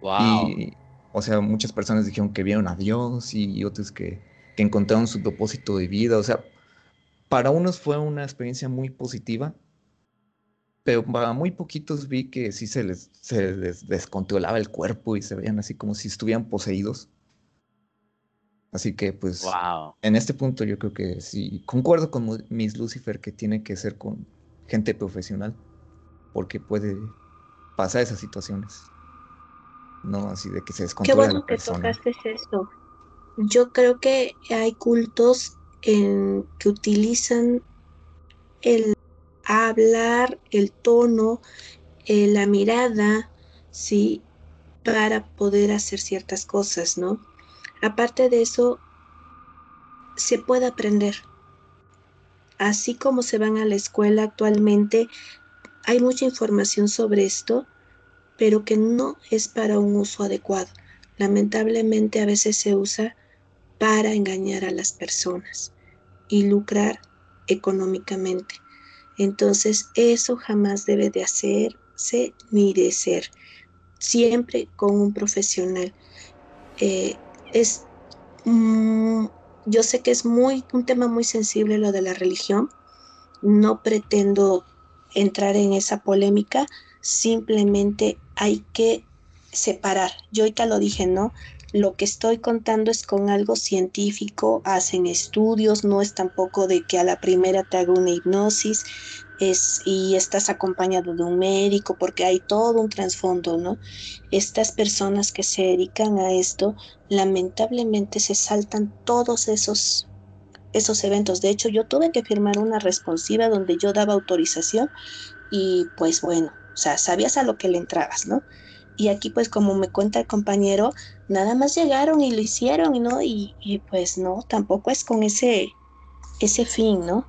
Wow. Y, o sea, muchas personas dijeron que vieron a Dios y otros que, que encontraron su propósito de vida. O sea, para unos fue una experiencia muy positiva, pero para muy poquitos vi que sí se les, se les descontrolaba el cuerpo y se veían así como si estuvieran poseídos. Así que pues en este punto yo creo que sí, concuerdo con Miss Lucifer que tiene que ser con gente profesional, porque puede pasar esas situaciones. No así de que se descontrola Qué bueno que tocaste esto. Yo creo que hay cultos en, que utilizan el hablar, el tono, eh, la mirada, sí, para poder hacer ciertas cosas, ¿no? Aparte de eso, se puede aprender. Así como se van a la escuela actualmente, hay mucha información sobre esto, pero que no es para un uso adecuado. Lamentablemente a veces se usa para engañar a las personas y lucrar económicamente. Entonces eso jamás debe de hacerse ni de ser. Siempre con un profesional. Eh, es, mm, yo sé que es muy, un tema muy sensible lo de la religión. No pretendo entrar en esa polémica, simplemente hay que separar. Yo ahorita lo dije, ¿no? Lo que estoy contando es con algo científico, hacen estudios, no es tampoco de que a la primera te haga una hipnosis, es, y estás acompañado de un médico porque hay todo un trasfondo, ¿no? Estas personas que se dedican a esto lamentablemente se saltan todos esos esos eventos. De hecho, yo tuve que firmar una responsiva donde yo daba autorización y pues bueno, o sea, sabías a lo que le entrabas, ¿no? Y aquí pues como me cuenta el compañero, nada más llegaron y lo hicieron, ¿no? Y, y pues no, tampoco es con ese, ese fin, ¿no?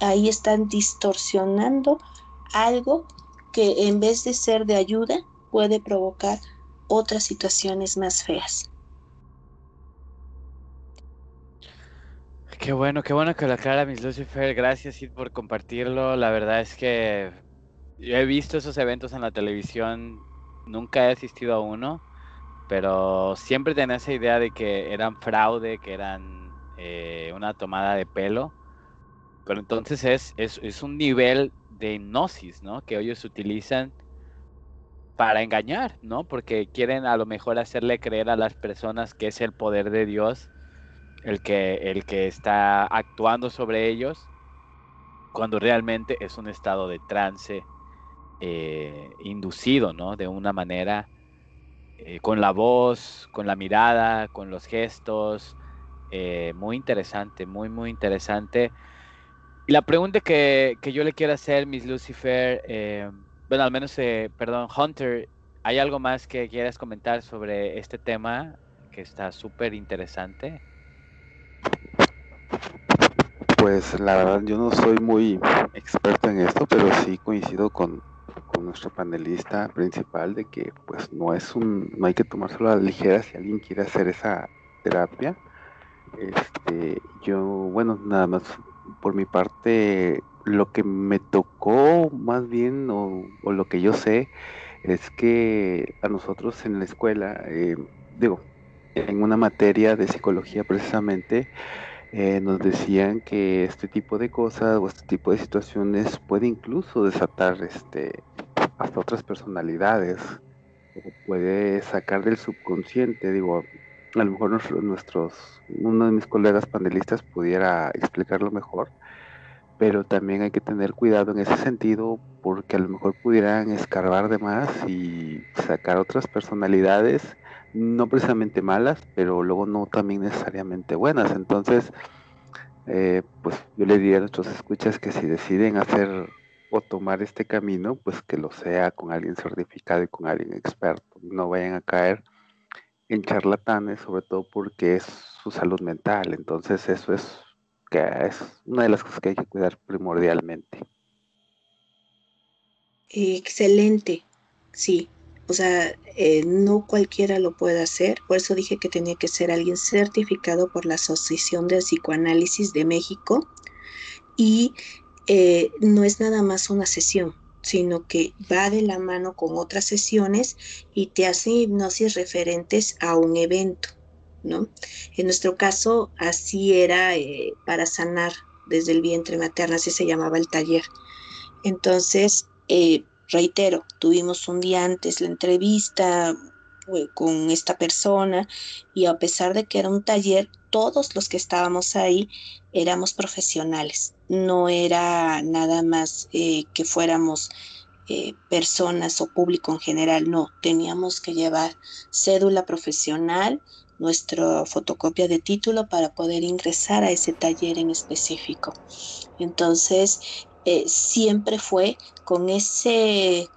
ahí están distorsionando algo que en vez de ser de ayuda puede provocar otras situaciones más feas. Qué bueno, qué bueno que lo aclara Miss Lucifer. Gracias por compartirlo. La verdad es que yo he visto esos eventos en la televisión. Nunca he asistido a uno, pero siempre tenía esa idea de que eran fraude, que eran eh, una tomada de pelo. Pero entonces es, es, un nivel de hipnosis, ¿no? Que ellos utilizan para engañar, ¿no? Porque quieren a lo mejor hacerle creer a las personas que es el poder de Dios el que, el que está actuando sobre ellos cuando realmente es un estado de trance eh, inducido, ¿no? De una manera, eh, con la voz, con la mirada, con los gestos, eh, muy interesante, muy, muy interesante. Y la pregunta que, que, yo le quiero hacer, Miss Lucifer, bueno, al menos, perdón, Hunter, ¿hay algo más que quieras comentar sobre este tema que está súper interesante? Pues la verdad yo no soy muy experto en esto, pero sí coincido con, nuestro panelista principal de que pues no es un, no hay que tomárselo a la ligera si alguien quiere hacer esa terapia. Este, yo, bueno, nada más por mi parte, lo que me tocó más bien, o, lo que yo sé, es que a nosotros en la escuela, eh, digo, en una materia de psicología precisamente, eh, nos decían que este tipo de cosas o este tipo de situaciones puede incluso desatar este, hasta otras personalidades, puede sacar del subconsciente, digo, a lo mejor nuestros, uno de mis colegas panelistas pudiera explicarlo mejor, pero también hay que tener cuidado en ese sentido porque a lo mejor pudieran escarbar de más y sacar otras personalidades no precisamente malas, pero luego no también necesariamente buenas. Entonces, eh, pues yo le diría a nuestros escuchas que si deciden hacer o tomar este camino, pues que lo sea con alguien certificado y con alguien experto. No vayan a caer en charlatanes, sobre todo porque es su salud mental. Entonces, eso es, que es una de las cosas que hay que cuidar primordialmente. Excelente, sí. O sea, eh, no cualquiera lo puede hacer, por eso dije que tenía que ser alguien certificado por la Asociación de Psicoanálisis de México y eh, no es nada más una sesión, sino que va de la mano con otras sesiones y te hace hipnosis referentes a un evento, ¿no? En nuestro caso, así era eh, para sanar desde el vientre materno, así se llamaba el taller. Entonces, reitero, tuvimos un día antes la entrevista con esta persona y a pesar de que era un taller, todos los que estábamos ahí éramos profesionales, no era nada más eh, que fuéramos eh, personas o público en general, no, teníamos que llevar cédula profesional, nuestra fotocopia de título para poder ingresar a ese taller en específico. Entonces, eh, siempre fue con ese,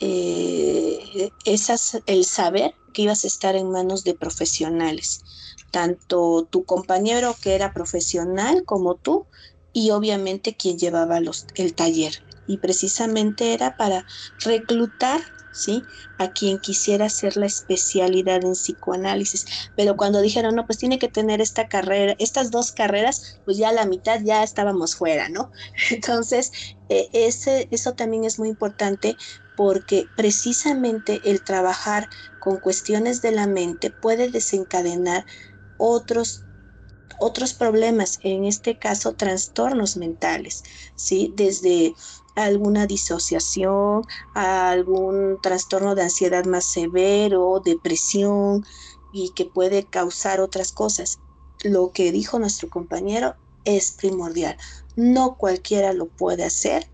eh, esas, el saber que ibas a estar en manos de profesionales, tanto tu compañero que era profesional como tú y obviamente quien llevaba los, el taller. Y precisamente era para reclutar ¿sí? A quien quisiera hacer la especialidad en psicoanálisis. Pero cuando dijeron, no, pues tiene que tener esta carrera, estas dos carreras, pues ya la mitad ya estábamos fuera, ¿no? Entonces, eh, ese, eso también es muy importante porque precisamente el trabajar con cuestiones de la mente puede desencadenar otros otros problemas, en este caso trastornos mentales, ¿sí? Desde alguna disociación, algún trastorno de ansiedad más severo, depresión y que puede causar otras cosas. Lo que dijo nuestro compañero es primordial. No cualquiera lo puede hacer.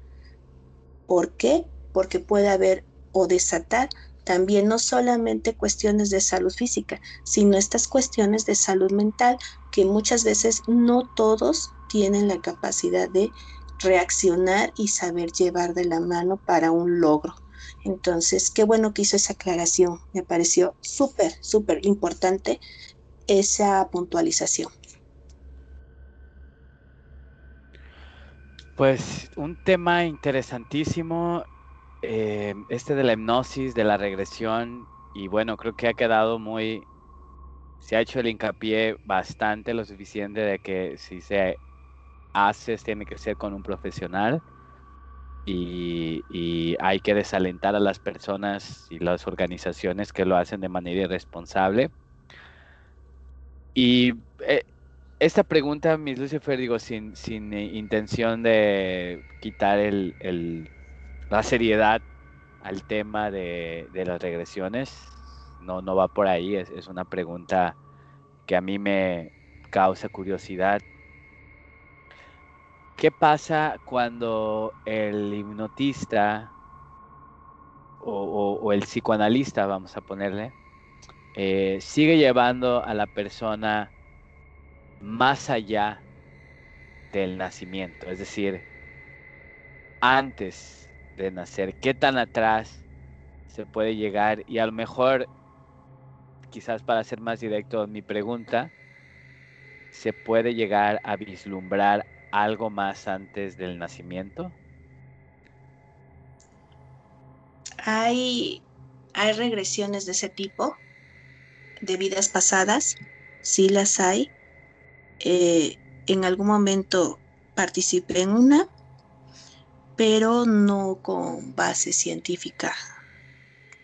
¿Por qué? Porque puede haber o desatar también no solamente cuestiones de salud física, sino estas cuestiones de salud mental que muchas veces no todos tienen la capacidad de reaccionar y saber llevar de la mano para un logro. Entonces, qué bueno que hizo esa aclaración. Me pareció súper, súper importante esa puntualización. Pues un tema interesantísimo, eh, este de la hipnosis, de la regresión, y bueno, creo que ha quedado muy, se ha hecho el hincapié bastante lo suficiente de que si se haces tiene que ser con un profesional y, hay que desalentar a las personas y las organizaciones que lo hacen de manera irresponsable. Y eh, esta pregunta, Miss Lucifer, digo, sin, sin intención de quitar el, la seriedad al tema de, las regresiones, no, no va por ahí, es, es una pregunta que a mí me causa curiosidad ¿Qué pasa cuando el hipnotista o, el psicoanalista, vamos a ponerle, eh, sigue llevando a la persona más allá del nacimiento? Es decir, antes de nacer, ¿qué tan atrás se puede llegar? Y a lo mejor, quizás para ser más directo mi pregunta, se puede llegar a vislumbrar algo más antes del nacimiento? Hay, hay regresiones de ese tipo, de vidas pasadas, sí las hay. Eh, en algún momento participé en una, pero no con base científica.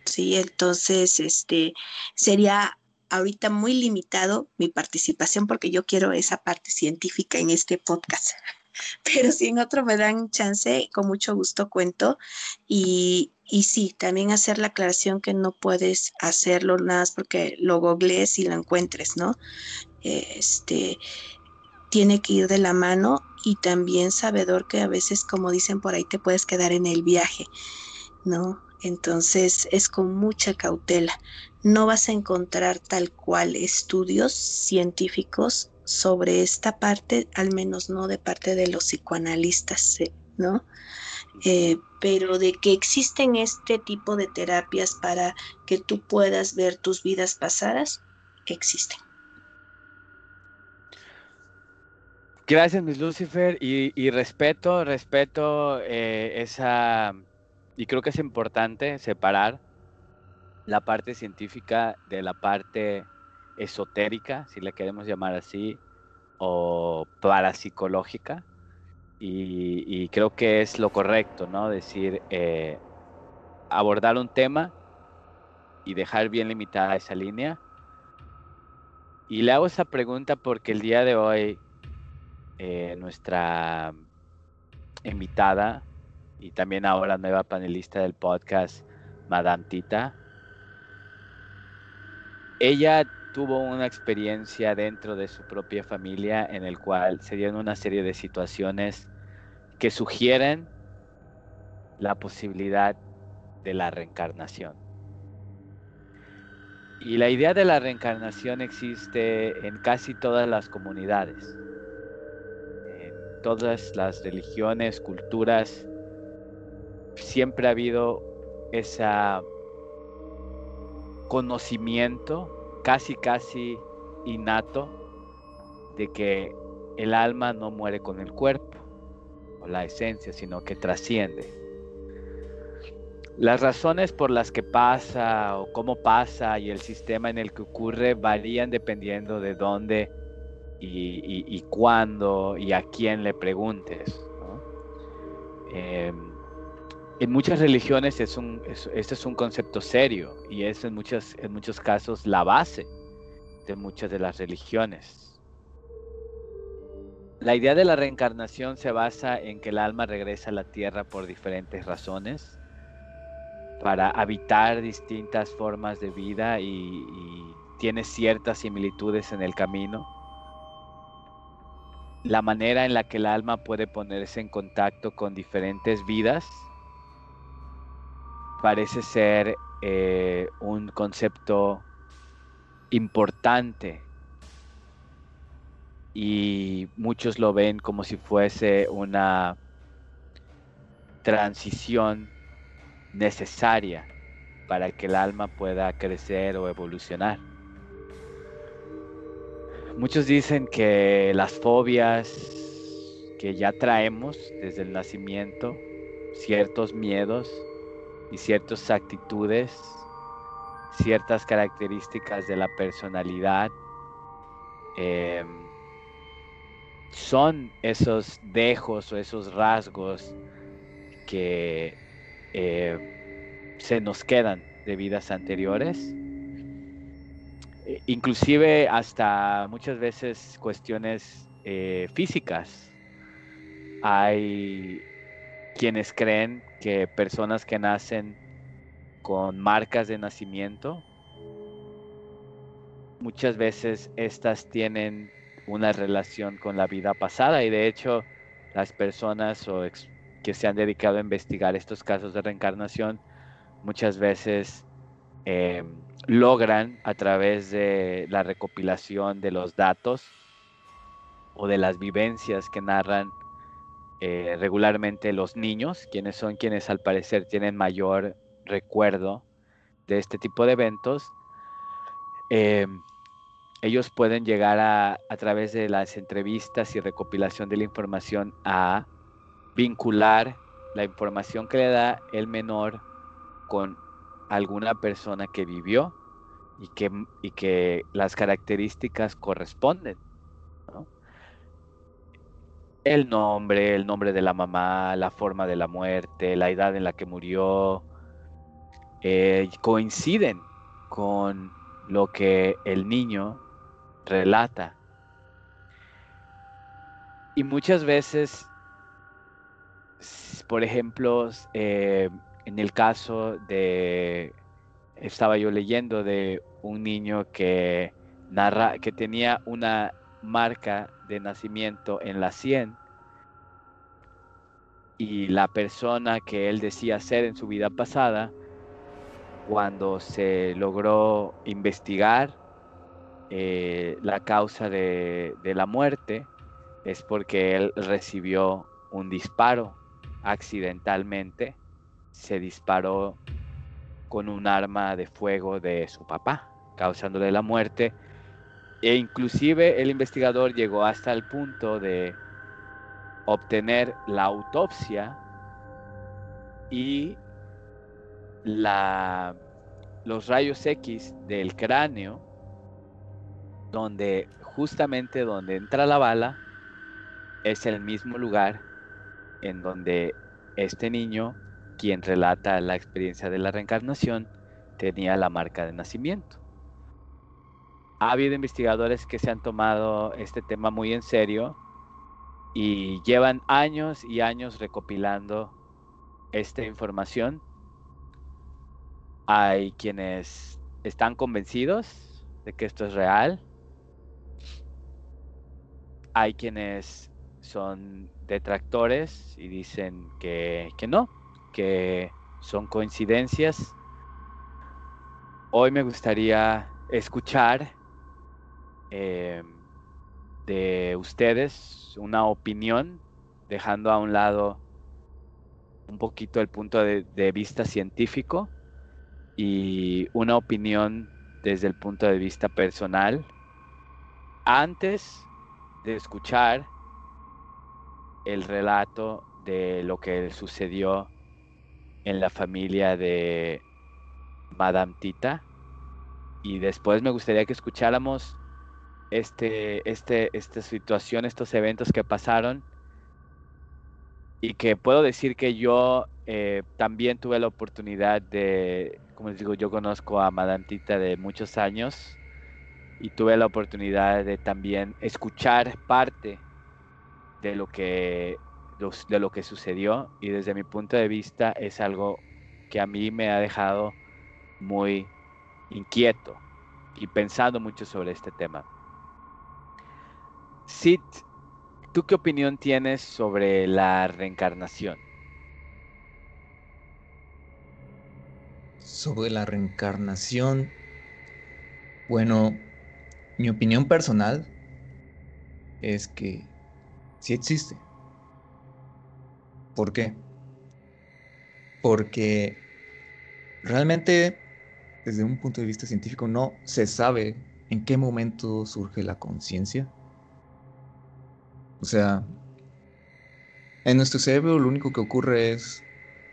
Sí, entonces este sería ahorita muy limitado mi participación porque yo quiero esa parte científica en este podcast. Pero si en otro me dan chance, con mucho gusto cuento. Y, y sí, también hacer la aclaración que no puedes hacerlo nada más porque lo googlees y lo encuentres, ¿no? Este tiene que ir de la mano y también sabedor que a veces, como dicen por ahí, te puedes quedar en el viaje, ¿no? Entonces es con mucha cautela no vas a encontrar tal cual estudios científicos sobre esta parte, al menos no de parte de los psicoanalistas, ¿no? Eh, pero de que existen este tipo de terapias para que tú puedas ver tus vidas pasadas, existen. Gracias, Miss Lucifer, y, respeto, respeto eh, esa, y creo que es importante separar la parte científica de la parte esotérica, si la queremos llamar así, o parapsicológica. Y, y creo que es lo correcto, ¿no? Decir, eh, abordar un tema y dejar bien limitada esa línea. Y le hago esa pregunta porque el día de hoy eh, nuestra invitada y también ahora nueva panelista del podcast, Madame Tita, ella tuvo una experiencia dentro de su propia familia en el cual se dieron una serie de situaciones que sugieren la posibilidad de la reencarnación. Y la idea de la reencarnación existe en casi todas las comunidades, en todas las religiones, culturas, siempre ha habido esa conocimiento casi casi innato de que el alma no muere con el cuerpo o la esencia, sino que trasciende. Las razones por las que pasa o cómo pasa y el sistema en el que ocurre varían dependiendo de dónde y, cuándo y a quién le preguntes. Em, en muchas religiones es un, este es un concepto serio y es en, en muchos casos la base de muchas de las religiones. La idea de la reencarnación se basa en que el alma regresa a la tierra por diferentes razones, para habitar distintas formas de vida y tiene ciertas similitudes en el camino. La manera en la que el alma puede ponerse en contacto con diferentes vidas parece ser eh, un concepto importante y muchos lo ven como si fuese una transición necesaria para que el alma pueda crecer o evolucionar. Muchos dicen que las fobias que ya traemos desde el nacimiento, ciertos miedos, y ciertas actitudes, ciertas características de la personalidad. Em, son esos dejos o esos rasgos que eh, se nos quedan de vidas anteriores. E, inclusive hasta muchas veces cuestiones eh, físicas. Hay quienes creen que personas que nacen con marcas de nacimiento, muchas veces estas tienen una relación con la vida pasada. Y de hecho las personas o que se han dedicado a investigar estos casos de reencarnación muchas veces eh, logran a través de la recopilación de los datos o de las vivencias que narran eh, regularmente los niños, quienes son quienes al parecer tienen mayor recuerdo de este tipo de eventos, eh, ellos pueden llegar a, a través de las entrevistas y recopilación de la información a vincular la información que le da el menor con alguna persona que vivió y que, y que las características corresponden. El nombre, el nombre de la mamá, la forma de la muerte, la edad en la que murió, eh, coinciden con lo que el niño relata. Y muchas veces, por ejemplo, eh, en el caso de, estaba yo leyendo de un niño que narra, que tenía una marca de nacimiento en la 100 y la persona que él decía ser en su vida pasada, cuando se logró investigar eh, la causa de la muerte, es porque él recibió un disparo accidentalmente se disparó con un arma de fuego de su papá, causándole la muerte. E inclusive el investigador llegó hasta el punto de obtener la autopsia y la, los rayos X del cráneo, donde justamente donde entra la bala, es el mismo lugar en donde este niño quien relata la experiencia de la reencarnación tenía la marca de nacimiento. Ha habido investigadores que se han tomado este tema muy en serio y llevan años y años recopilando esta información. Hay quienes están convencidos de que esto es real. Hay quienes son detractores y dicen que, que no, que son coincidencias. Hoy me gustaría escuchar eh, de ustedes una opinión, dejando a un lado un poquito el punto de, de vista científico y una opinión desde el punto de vista personal antes de escuchar el relato de lo que sucedió en la familia de Madame Tita. Y después me gustaría que escucháramos este, este, esta situación, estos eventos que pasaron. Y que puedo decir que yo eh, también tuve la oportunidad de, como les digo, yo conozco a Madame Tita de muchos años y tuve la oportunidad de también escuchar parte de lo que de lo que sucedió y desde mi punto de vista es algo que a mí me ha dejado muy inquieto y pensando mucho sobre este tema. Sid, ¿tú qué opinión tienes sobre la reencarnación? Sobre la reencarnación, bueno, mi opinión personal es que sí existe. ¿Por qué? Porque realmente desde un punto de vista científico no se sabe en qué momento surge la conciencia. O sea, en nuestro cerebro lo único que ocurre es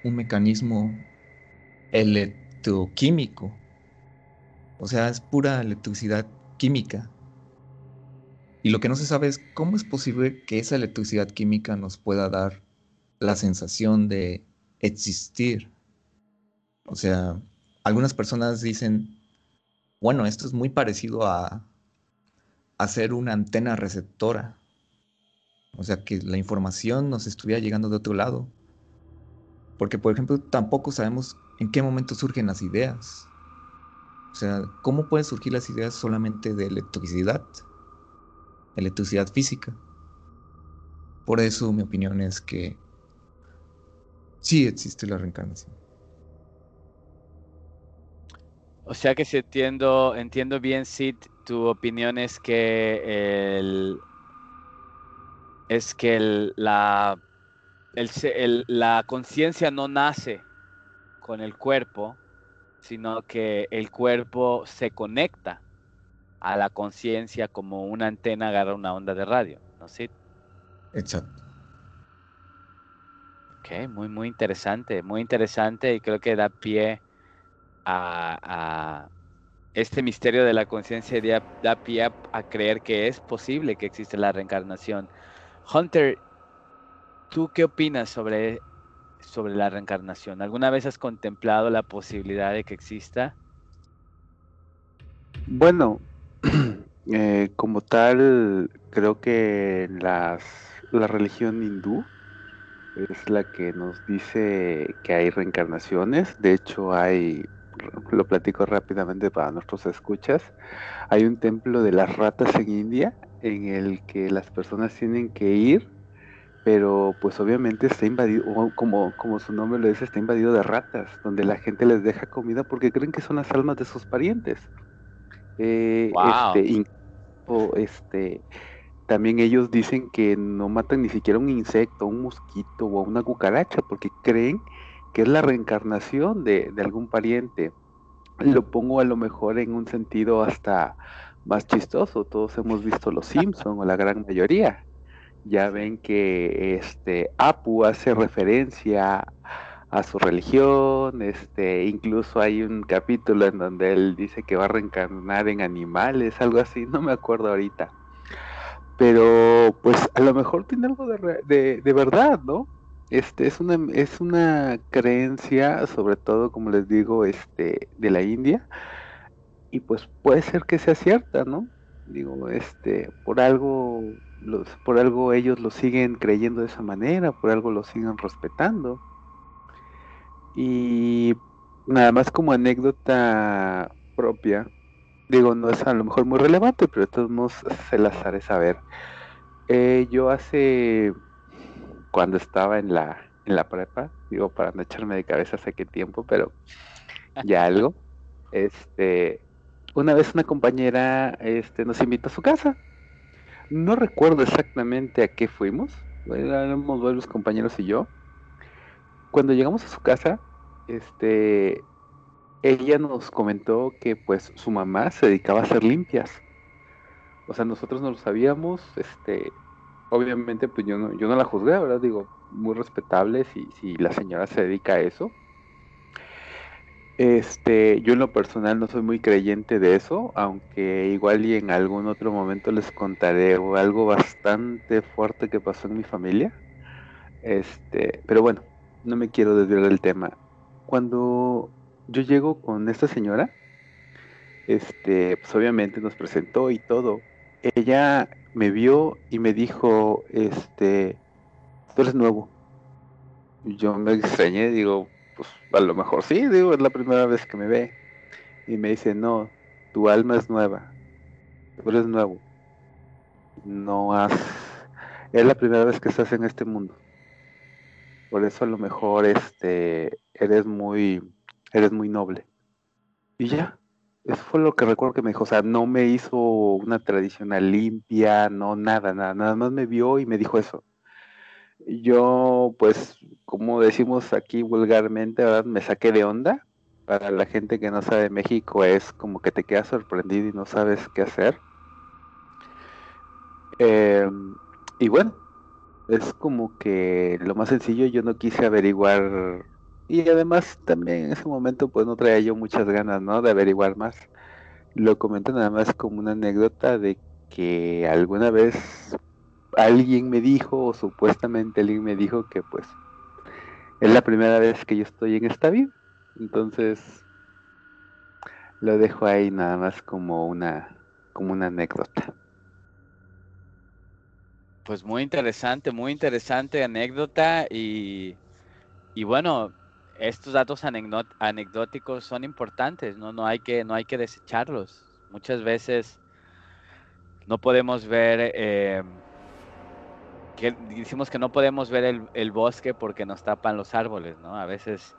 un mecanismo electroquímico. O sea, es pura electricidad química. Y lo que no se sabe es cómo es posible que esa electricidad química nos pueda dar la sensación de existir. O sea, algunas personas dicen, bueno, esto es muy parecido a hacer una antena receptora. O sea, que la información nos estuviera llegando de otro lado. Porque, por ejemplo, tampoco sabemos en qué momento surgen las ideas. O sea, ¿cómo pueden surgir las ideas solamente de electricidad? Electricidad física. Por eso mi opinión es que sí existe la reencarnación. O sea que si entiendo, entiendo bien, Sid, tu opinión es que el, es que la, la conciencia no nace con el cuerpo, sino que el cuerpo se conecta a la conciencia como una antena agarra una onda de radio, ¿no Sid? Exacto. Ok, muy, muy interesante, muy interesante y creo que da pie a, este misterio de la conciencia, da, da, pie a, creer que es posible que existe la reencarnación. Hunter, ¿tú qué opinas sobre, sobre la reencarnación? ¿Alguna vez has contemplado la posibilidad de que exista? Bueno, eh, como tal, creo que la religión hindú es la que nos dice que hay reencarnaciones. De hecho, hay, lo platico rápidamente para nuestros escuchas, hay un templo de las ratas en India en el que las personas tienen que ir, pero pues obviamente está invadido, como, como su nombre lo dice, está invadido de ratas, donde la gente les deja comida porque creen que son las almas de sus parientes. Eh, este, este, también ellos dicen que no matan ni siquiera un insecto, un mosquito o una cucaracha, porque creen que es la reencarnación de, algún pariente. Lo pongo a lo mejor en un sentido hasta más chistoso. Todos hemos visto Los Simpson o la gran mayoría. Ya ven que este Apu hace referencia a su religión, este, incluso hay un capítulo en donde él dice que va a reencarnar en animales, algo así, no me acuerdo ahorita pero pues a lo mejor tiene algo de, de, verdad, ¿no? Este es una es una creencia, sobre todo como les digo, este de la India y pues puede ser que sea cierta, ¿no? Digo, este por algo los por algo ellos lo siguen creyendo de esa manera, por algo lo siguen respetando. Y nada más como anécdota propia, Digo, no es a lo mejor muy relevante, pero de todos modos se las haré saber. Eh, yo hace, cuando estaba en la, en la prepa, digo, para no echarme de cabeza hace qué tiempo, pero ya algo, este, una vez una compañera este, nos invitó a su casa. No recuerdo exactamente a qué fuimos, éramos varios compañeros y yo. Cuando llegamos a su casa, este, ella nos comentó que pues su mamá se dedicaba a hacer limpias. O sea, nosotros no lo sabíamos, este, obviamente pues yo no, yo no la juzgué, ¿verdad? Digo, muy respetable si, si la señora se dedica a eso. Este, yo en lo personal no soy muy creyente de eso, aunque igual y en algún otro momento les contaré algo bastante fuerte que pasó en mi familia. Este, pero bueno, no me quiero desviar del tema. Cuando yo llego con esta señora, este, pues obviamente nos presentó y todo. Ella me vio y me dijo, este, tú eres nuevo. Yo me extrañé, digo, pues a lo mejor sí, digo, es la primera vez que me ve. Y me dice, no, tu alma es nueva, tú eres nuevo. No has, es la primera vez que estás en este mundo. Por eso a lo mejor, este, eres muy, eres muy noble. Y ya, eso fue lo que recuerdo que me dijo, o sea, no me hizo una tradicional limpia, no nada, nada, nada más me vio y me dijo eso. Yo, pues, como decimos aquí vulgarmente, ¿verdad? Me saqué de onda. Para la gente que no sabe México es como que te quedas sorprendido y no sabes qué hacer. Em, y bueno, es como que lo más sencillo, yo no quise averiguar y además también en ese momento pues no traía yo muchas ganas, ¿no? De averiguar más. Lo comento nada más como una anécdota de que alguna vez alguien me dijo, o supuestamente alguien me dijo que pues es la primera vez que yo estoy en esta vida. Entonces lo dejo ahí nada más como una, como una anécdota. Pues muy interesante, muy interesante anécdota y, y bueno, estos datos anecdóticos son importantes, ¿no? No, hay que, no hay que desecharlos. Muchas veces no podemos ver, eh, que decimos que no podemos ver el, el, bosque porque nos tapan los árboles, ¿no? A veces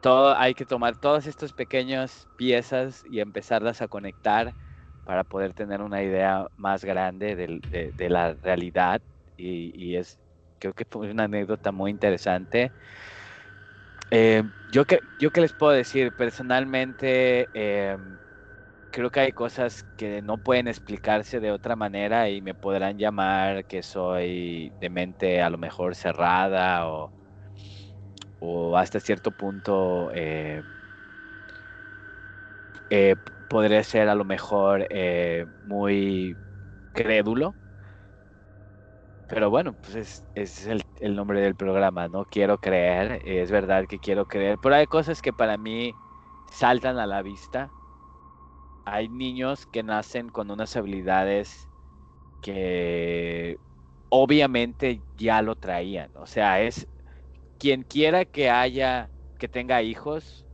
todo hay que tomar todas estas pequeñas piezas y empezarlas a conectar para poder tener una idea más grande de, de, la realidad y, y, es creo que fue una anécdota muy interesante. Eh, yo que yo qué les puedo decir personalmente eh, creo que hay cosas que no pueden explicarse de otra manera y me podrán llamar que soy de mente a lo mejor cerrada o, o hasta cierto punto eh, eh, podría ser a lo mejor eh, muy crédulo. Pero bueno, pues es, es el, nombre del programa, ¿no? Quiero creer, es verdad que quiero creer, pero hay cosas que para mí saltan a la vista hay niños que nacen con unas habilidades que obviamente ya lo traían. O sea, es quien quiera que haya, que tenga hijos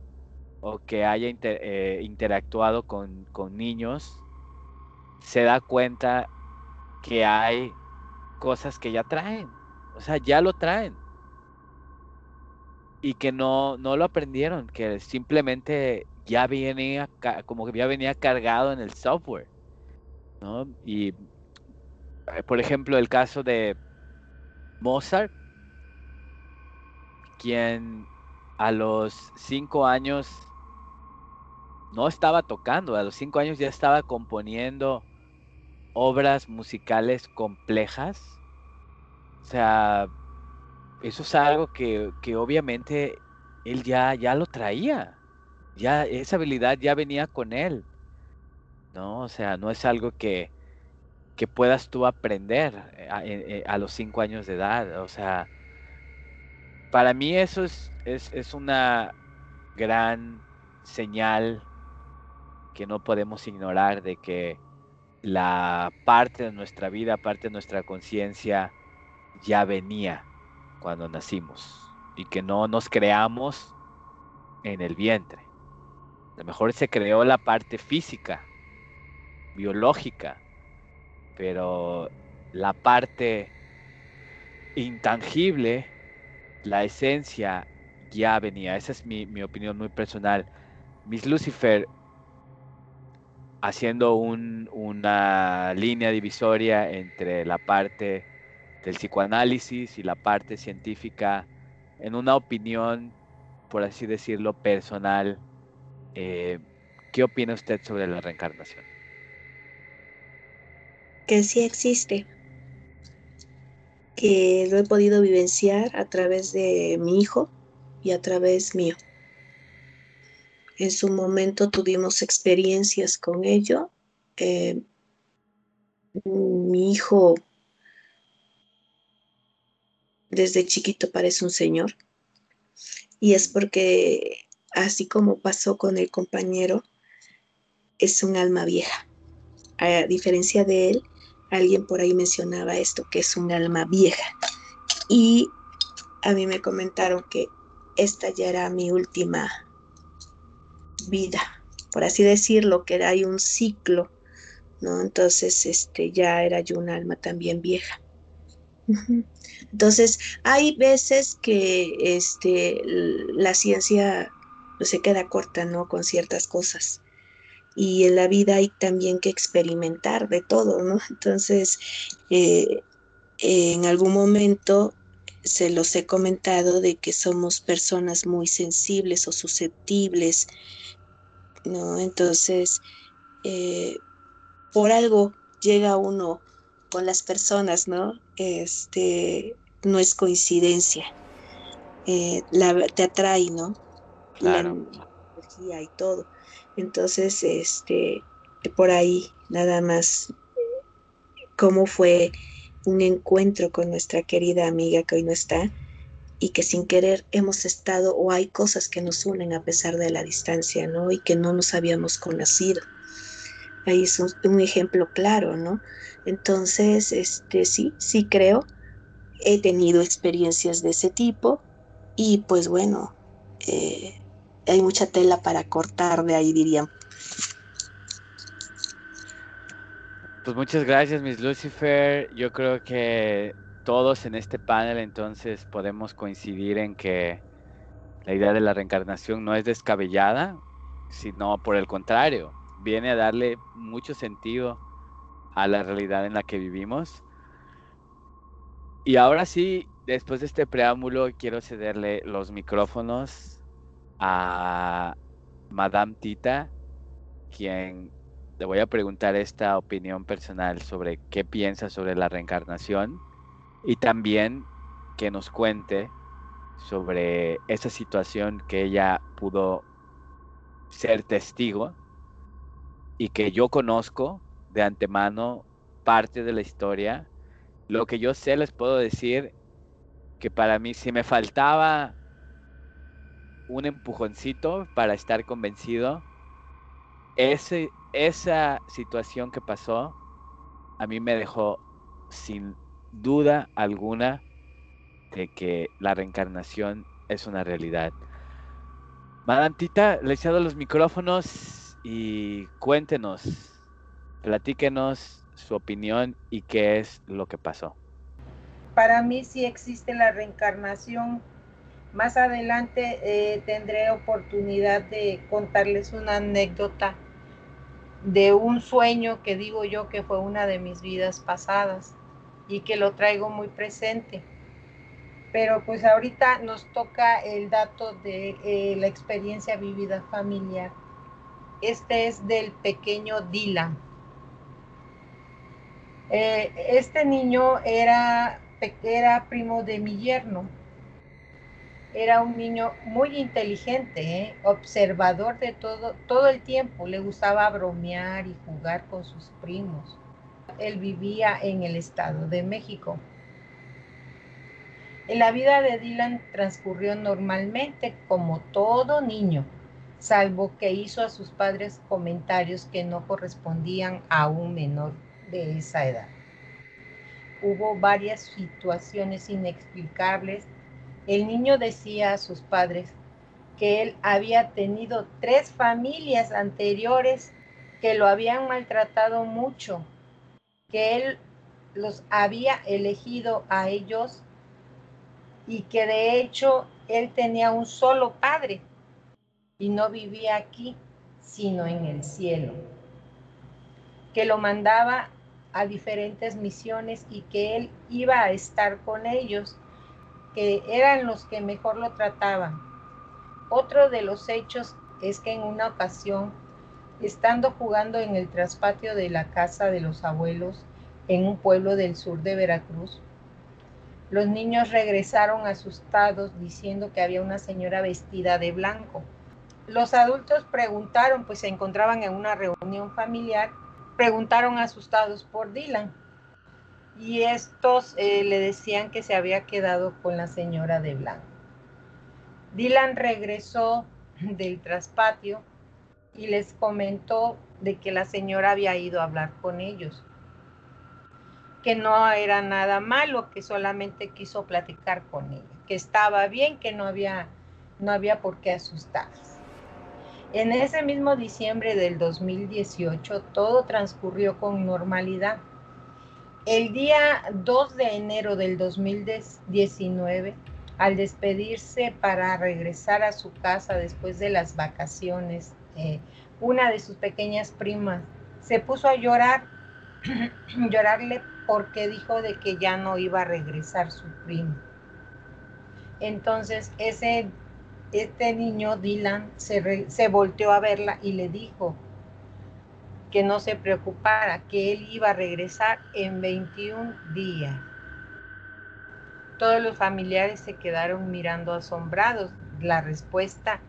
o que haya eh, interactuado con, con niños, se da cuenta que hay cosas que ya traen. O sea, ya lo traen. Y que no, no lo aprendieron, que simplemente ya venía, como que ya venía cargado en el software, ¿no? Y, eh, por ejemplo, el caso de Mozart, quien a los cinco años no estaba tocando, a los cinco años ya estaba componiendo obras musicales complejas. O sea, eso es algo que, que obviamente él ya, ya lo traía ya esa habilidad ya venía con él, ¿no? O sea, no es algo que, que puedas tú aprender eh, eh, a, los cinco años de edad, o sea, para mí eso es, es, es una gran señal que no podemos ignorar de que la parte de nuestra vida, parte de nuestra conciencia ya venía cuando nacimos y que no nos creamos en el vientre. A lo mejor se creó la parte física, biológica, pero la parte intangible, la esencia ya venía. Esa es mi, opinión muy personal. Miss Lucifer, haciendo una línea divisoria entre la parte del psicoanálisis y la parte científica, en una opinión, por así decirlo, personal eh, ¿Qué opina usted sobre la reencarnación? Que sí existe, que lo he podido vivenciar a través de mi hijo y a través mío. En su momento tuvimos experiencias con ello. Eh, mi hijo desde chiquito parece un señor y es porque así como pasó con el compañero, es un alma vieja. A diferencia de él, alguien por ahí mencionaba esto, que es un alma vieja. Y a mí me comentaron que esta ya era mi última vida, por así decirlo, que era un ciclo, ¿no? Entonces, este, ya era yo un alma también vieja. Entonces, hay veces que este, la ciencia se queda corta, ¿no? Con ciertas cosas. Y en la vida hay también que experimentar de todo, ¿no? Entonces, eh, en algún momento se los he comentado de que somos personas muy sensibles o susceptibles, ¿no? Entonces, eh, por algo llega uno con las personas, ¿no? Este, no es coincidencia. Eh, la, te atrae, ¿no? claro. la y todo. Entonces, este, por ahí nada más cómo fue un encuentro con nuestra querida amiga que hoy no está y que sin querer hemos estado o hay cosas que nos unen a pesar de la distancia, ¿no? Y que no nos habíamos conocido. Ahí es un, ejemplo claro, ¿no? Entonces, este, sí, sí creo, he tenido experiencias de ese tipo y pues bueno, eh, hay mucha tela para cortar de ahí, dirían. Pues muchas gracias, Miss Lucifer. Yo creo que todos en este panel entonces podemos coincidir en que la idea de la reencarnación no es descabellada, sino por el contrario, viene a darle mucho sentido a la realidad en la que vivimos. Y ahora sí, después de este preámbulo, quiero cederle los micrófonos a Madame Tita, quien le voy a preguntar esta opinión personal sobre qué piensa sobre la reencarnación y también que nos cuente sobre esa situación que ella pudo ser testigo y que yo conozco de antemano parte de la historia. Lo que yo sé les puedo decir que para mí si me faltaba un empujoncito para estar convencido, ese, esa situación que pasó a mí me dejó sin duda alguna de que la reencarnación es una realidad. Madantita, le echado los micrófonos y cuéntenos, platíquenos su opinión y qué es lo que pasó. Para mí sí existe la reencarnación. Más adelante eh, tendré oportunidad de contarles una anécdota de un sueño que digo yo que fue una de mis vidas pasadas y que lo traigo muy presente. Pero pues ahorita nos toca el dato de eh, la experiencia vivida familiar. Este es del pequeño Dylan. Eh, este niño era, era primo de mi yerno. Era un niño muy inteligente, ¿eh? observador de todo, todo el tiempo. Le gustaba bromear y jugar con sus primos él vivía en el Estado de México. En la vida de Dylan transcurrió normalmente como todo niño, salvo que hizo a sus padres comentarios que no correspondían a un menor de esa edad. Hubo varias situaciones inexplicables. El niño decía a sus padres que él había tenido tres familias anteriores que lo habían maltratado mucho que él los había elegido a ellos y que de hecho él tenía un solo padre y no vivía aquí, sino en el cielo, que lo mandaba a diferentes misiones y que él iba a estar con ellos, que eran los que mejor lo trataban. Otro de los hechos es que en una ocasión estando jugando en el traspatio de la casa de los abuelos en un pueblo del sur de Veracruz. Los niños regresaron asustados diciendo que había una señora vestida de blanco. Los adultos preguntaron, pues se encontraban en una reunión familiar, preguntaron asustados por Dylan. Y estos eh, le decían que se había quedado con la señora de blanco. Dylan regresó del traspatio y les comentó de que la señora había ido a hablar con ellos, que no era nada malo, que solamente quiso platicar con ella, que estaba bien, que no había, no había por qué asustarse. En ese mismo diciembre del 2018 todo transcurrió con normalidad. El día 2 de enero del 2019, al despedirse para regresar a su casa después de las vacaciones eh, una de sus pequeñas primas se puso a llorar, llorarle porque dijo de que ya no iba a regresar su primo. Entonces ese, este niño, Dylan, se, se volteó a verla y le dijo que no se preocupara, que él iba a regresar en 21 días. Todos los familiares se quedaron mirando asombrados. La respuesta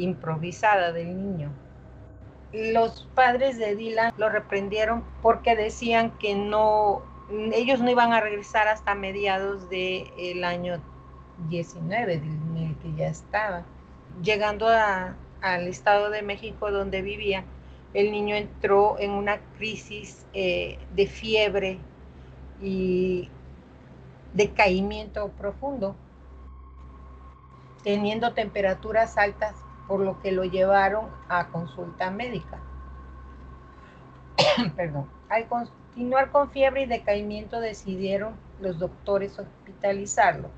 improvisada del niño. Los padres de Dylan lo reprendieron porque decían que no, ellos no iban a regresar hasta mediados del año 19, en el que ya estaba. Llegando al Estado de México donde vivía, el niño entró en una crisis eh, de fiebre y decaimiento profundo, teniendo temperaturas altas por lo que lo llevaron a consulta médica. Perdón. continuar con fiebre y decaimiento decidieron los doctores hospitalizarlo.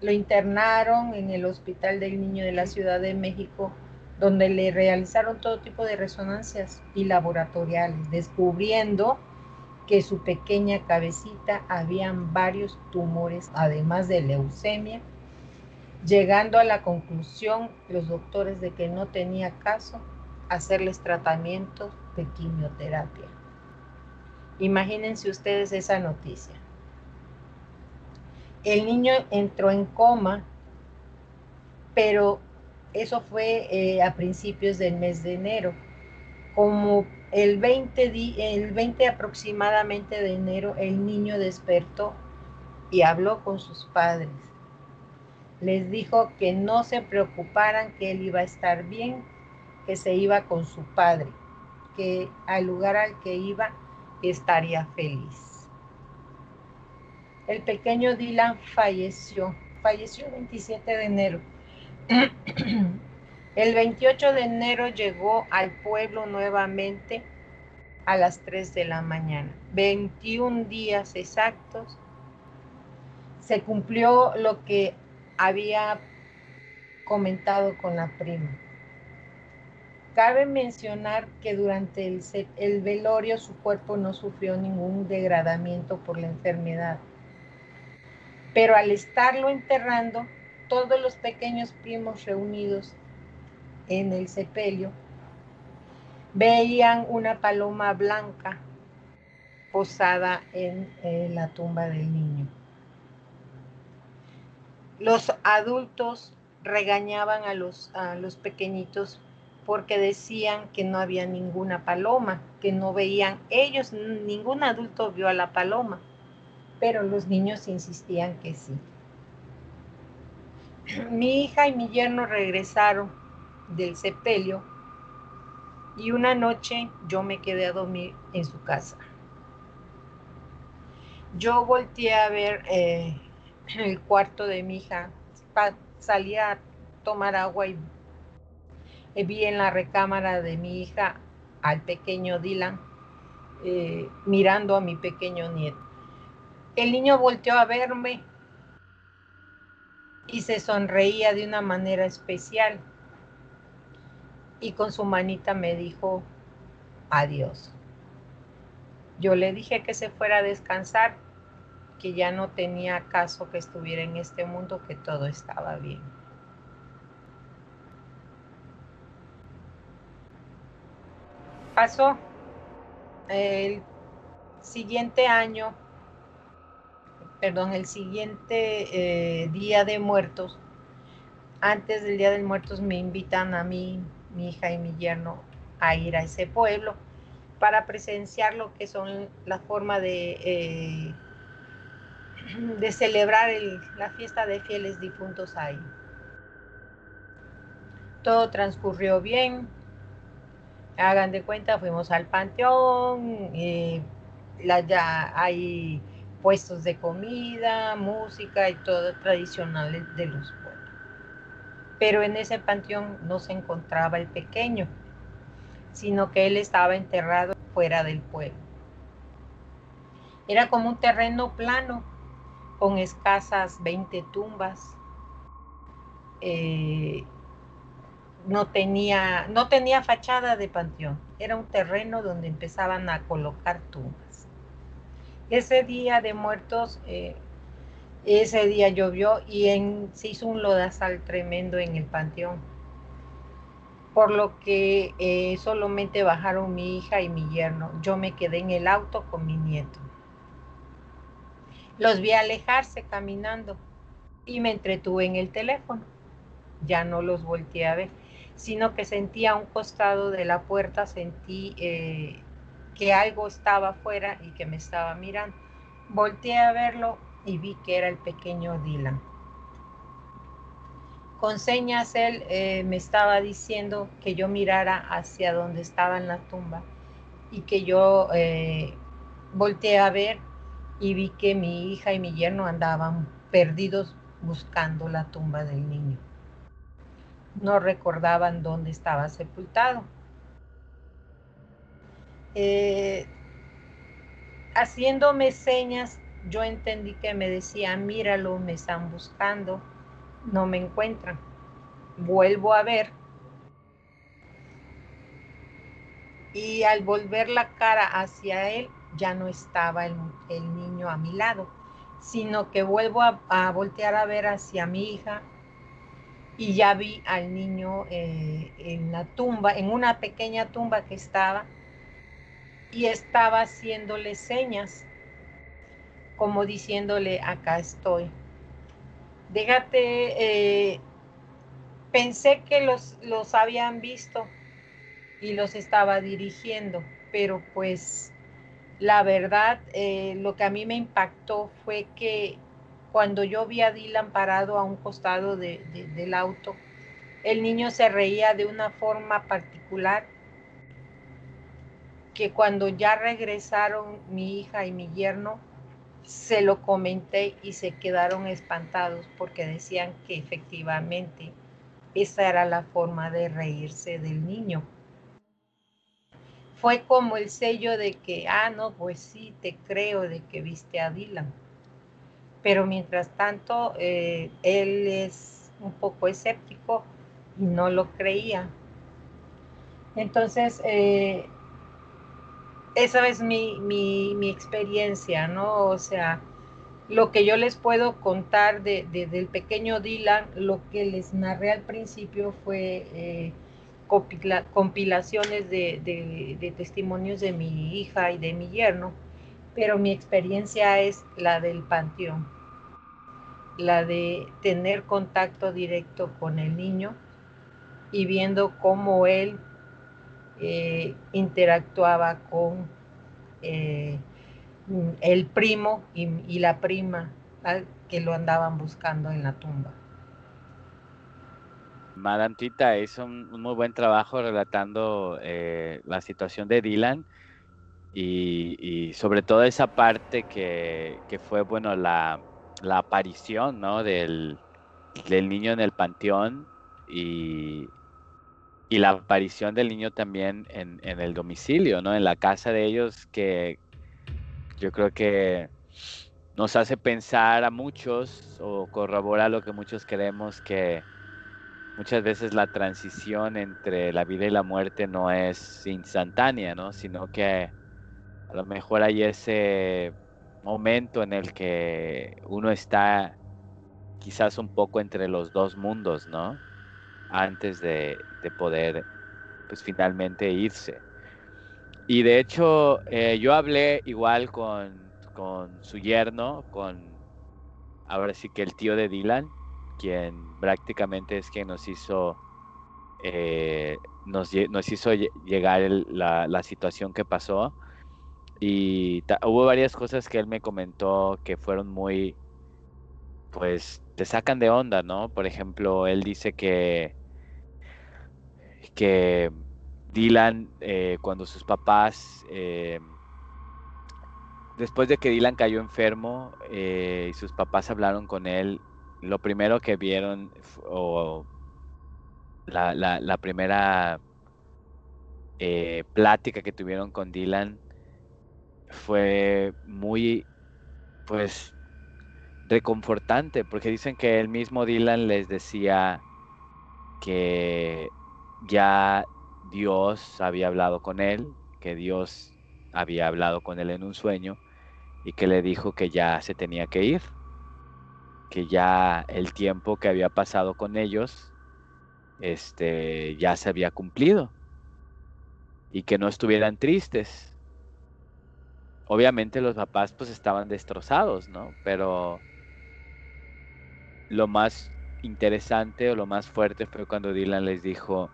Lo internaron en el Hospital del Niño de la Ciudad de México, donde le realizaron todo tipo de resonancias y laboratoriales, descubriendo que su pequeña cabecita habían varios tumores, además de leucemia, llegando a la conclusión los doctores de que no tenía caso hacerles tratamientos de quimioterapia. Imagínense ustedes esa noticia. El niño entró en coma, pero eso fue eh, a principios del mes de enero. Como el 20, el 20 aproximadamente de enero, el niño despertó y habló con sus padres. Les dijo que no se preocuparan, que él iba a estar bien, que se iba con su padre, que al lugar al que iba estaría feliz. El pequeño Dylan falleció, falleció el 27 de enero. El 28 de enero llegó al pueblo nuevamente a las 3 de la mañana. 21 días exactos. Se cumplió lo que había comentado con la prima. Cabe mencionar que durante el, el, velorio su cuerpo no sufrió ningún degradamiento por la enfermedad. Pero al estarlo enterrando, todos los pequeños primos reunidos en el sepelio, veían una paloma blanca posada en, la tumba del niño. Los adultos regañaban a los, a los pequeñitos porque decían que no había ninguna paloma, que no veían ellos, ningún adulto vio a la paloma, pero los niños insistían que sí. Mi hija y mi yerno regresaron del sepelio y una noche yo me quedé a dormir en su casa. Yo volteé a ver eh, el cuarto de mi hija, salí a tomar agua y vi en la recámara de mi hija al pequeño Dylan eh, mirando a mi pequeño nieto. El niño volteó a verme y se sonreía de una manera especial y con su manita me dijo adiós. Yo le dije que se fuera a descansar, que ya no tenía caso que estuviera en este mundo, que todo estaba bien. Pasó el siguiente año, perdón, el siguiente eh, día de muertos, antes del día de muertos me invitan a mí mi hija y mi yerno a ir a ese pueblo para presenciar lo que son la forma de, eh, de celebrar la fiesta de fieles difuntos ahí. Todo transcurrió bien. Hagan de cuenta, fuimos al panteón, eh, ya hay puestos de comida, música y todo tradicional de los pero en ese panteón no se encontraba el pequeño, sino que él estaba enterrado fuera del pueblo. Era como un terreno plano, con escasas 20 tumbas. Eh, no, tenía, no tenía fachada de panteón, era un terreno donde empezaban a colocar tumbas. Ese día de muertos eh, ese día llovió y se hizo un lodazal tremendo en el panteón, por lo que eh, solamente bajaron mi hija y mi yerno. Yo me quedé en el auto con mi nieto. Los vi alejarse caminando y me entretuve en el teléfono. Ya no los volteé a ver, sino que sentí a un costado de la puerta, sentí eh, que algo estaba afuera y que me estaba mirando. Volteé a verlo y vi que era el pequeño Dylan. Con señas él eh, me estaba diciendo que yo mirara hacia donde estaba en la tumba y que yo eh, volteé a ver y vi que mi hija y mi yerno andaban perdidos buscando la tumba del niño. No recordaban dónde estaba sepultado. Eh, haciéndome señas, yo entendí que me decía, míralo, me están buscando, no me encuentran. Vuelvo a ver. Y al volver la cara hacia él, ya no estaba el, niño a mi lado, sino que vuelvo a, voltear a ver hacia mi hija y ya vi al niño eh, en la tumba, en una pequeña tumba que estaba, y estaba haciéndole señas, como diciéndole, acá estoy. Déjate, eh, pensé que los, los habían visto y los estaba dirigiendo, pero pues la verdad, eh, lo que a mí me impactó fue que cuando yo vi a Dylan parado a un costado del auto, el niño se reía de una forma particular que cuando ya regresaron mi hija y mi yerno, se lo comenté y se quedaron espantados porque decían que efectivamente esa era la forma de reírse del niño fue como el sello de que, ah, no, pues sí, te creo de que viste a Dylan. Pero mientras tanto, eh, él es un poco escéptico y no lo creía. Entonces, eh, esa es mi, mi, experiencia, ¿no? O sea, lo que yo les puedo contar de, del pequeño Dylan, lo que les narré al principio fue eh, compilaciones de, testimonios de mi hija y de mi yerno, pero mi experiencia es la del panteón, la de tener contacto directo con el niño y viendo cómo él eh, interactuaba con eh, el primo y, la prima que lo andaban buscando en la tumba. Madantita hizo un, muy buen trabajo relatando eh, la situación de Dylan y, sobre todo esa parte que, fue, bueno, la, aparición, ¿no? Del, niño en el panteón y, la aparición del niño también en, en, el domicilio, ¿no? En la casa de ellos que yo creo que nos hace pensar a muchos o corrobora lo que muchos queremos que muchas veces la transición entre la vida y la muerte no es instantánea, ¿no? Sino que a lo mejor hay ese momento en el que uno está quizás un poco entre los dos mundos, ¿no? Antes de, poder, pues finalmente irse. Y de hecho, eh, yo hablé igual con, con su yerno, con ahora sí que el tío de Dylan, quien prácticamente es quien nos hizo eh, nos, hizo llegar la, situación que pasó. Y hubo varias cosas que él me comentó que fueron muy pues te sacan de onda no por ejemplo él dice que que Dylan eh, cuando sus papás eh, después de que Dylan cayó enfermo y sus papás hablaron con él lo primero que vieron o la, primera eh, plática que tuvieron con Dylan fue muy, pues, reconfortante, porque dicen que el mismo Dylan les decía que ya Dios había hablado con él, que Dios había hablado con él en un sueño y que le dijo que ya se tenía que ir que ya el tiempo que había pasado con ellos este, ya se había cumplido y que no estuvieran tristes. Obviamente los papás pues estaban destrozados, ¿no? Pero lo más interesante o lo más fuerte fue cuando Dylan les dijo,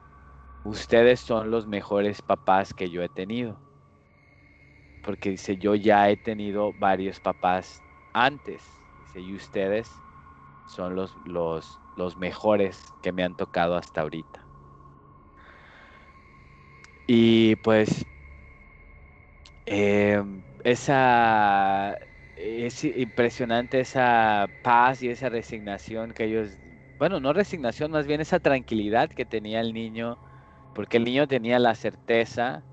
ustedes son los mejores papás que yo he tenido. Porque dice, yo ya he tenido varios papás antes. Dice, y ustedes son los, los, los mejores que me han tocado hasta ahorita. Y pues em, esa es impresionante esa paz y esa resignación que ellos, bueno, no resignación, más bien esa tranquilidad que tenía el niño, porque el niño tenía la certeza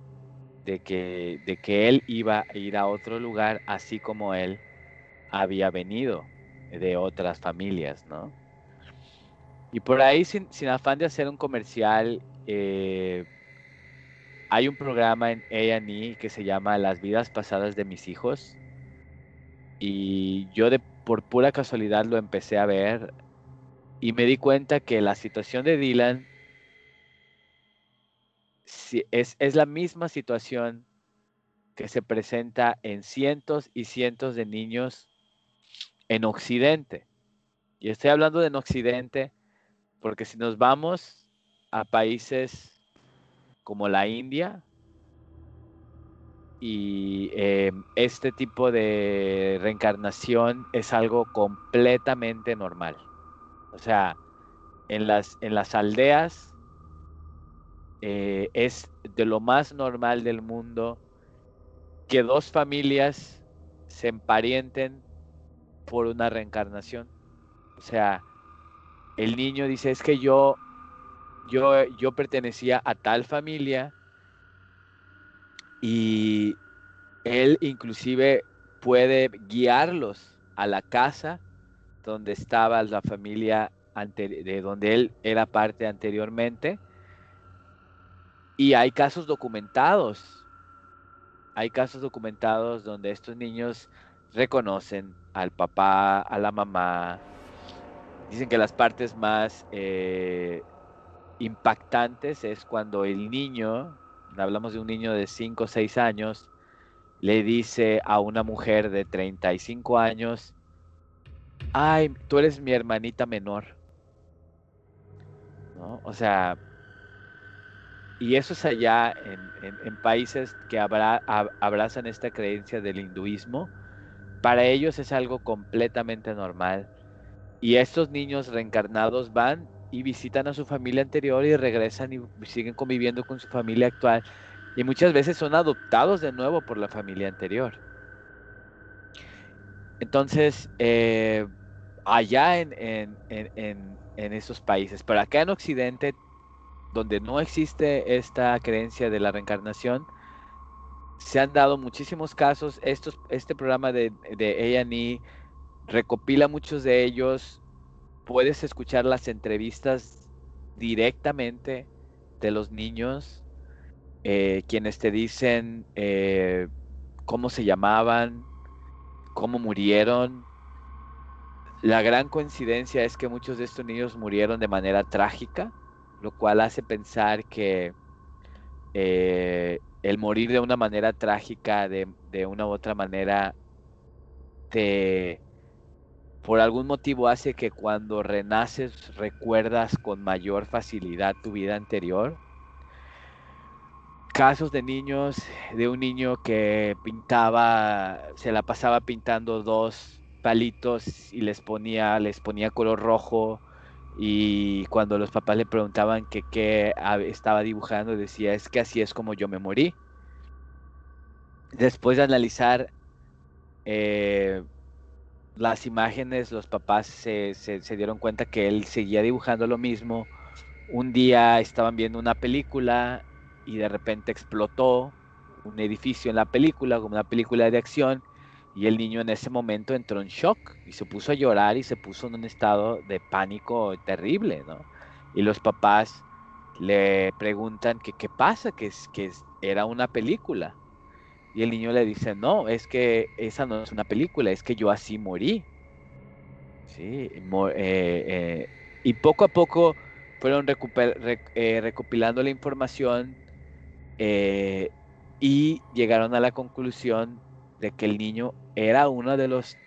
de que, de que él iba a ir a otro lugar, así como él había venido de otras familias, ¿no? Y por ahí, sin, afán de hacer un comercial, eh, hay un programa en A&E que se llama Las vidas pasadas de mis hijos. Y yo de, por pura casualidad lo empecé a ver y me di cuenta que la situación de Dylan es, es la misma situación que se presenta en cientos y cientos de niños en Occidente. Y estoy hablando de en Occidente porque si nos vamos a países como la India, y eh, este tipo de reencarnación es algo completamente normal. O sea, en las, en las aldeas eh, es de lo más normal del mundo que dos familias se emparenten por una reencarnación. O sea, el niño dice, es que yo, yo, yo pertenecía a tal familia y él inclusive puede guiarlos a la casa donde estaba la familia de donde él era parte anteriormente. Y hay casos documentados. Hay casos documentados donde estos niños reconocen al papá, a la mamá. Dicen que las partes más eh, impactantes es cuando el niño, hablamos de un niño de 5 o 6 años, le dice a una mujer de 35 años, ay, tú eres mi hermanita menor. ¿No? O sea, y eso es allá en, países que abrazan esta creencia del hinduismo. Para ellos es algo completamente normal. Y estos niños reencarnados van y visitan a su familia anterior y regresan y siguen conviviendo con su familia actual. Y muchas veces son adoptados de nuevo por la familia anterior. Entonces, eh, allá en, en, esos países, pero acá en Occidente, donde no existe esta creencia de la reencarnación, se han dado muchísimos casos. Estos, este programa de, de A&E recopila muchos de ellos. Puedes escuchar las entrevistas directamente de los niños, eh, quienes te dicen eh, cómo se llamaban, cómo murieron. La gran coincidencia es que muchos de estos niños murieron de manera trágica, lo cual hace pensar que eh, el morir de una manera trágica, de, de una u otra manera, te, por algún motivo hace que cuando renaces recuerdas con mayor facilidad tu vida anterior. Casos de niños, de un niño que pintaba, se la pasaba pintando dos palitos y les ponía, les ponía color rojo y cuando los papás le preguntaban que qué estaba dibujando decía es que así es como yo me morí. Después de analizar eh, las imágenes, los papás se, se, dieron cuenta que él seguía dibujando lo mismo. Un día estaban viendo una película y de repente explotó un edificio en la película, como una película de acción, y el niño en ese momento entró en shock y se puso a llorar y se puso en un estado de pánico terrible, ¿no? Y los papás le preguntan que qué pasa, que, que era una película. Y el niño le dice, no, es que esa no es una película, es que yo así morí. Sí, eh, eh, y poco a poco fueron eh, recopilando la información y llegaron a la conclusión de que el niño era una de las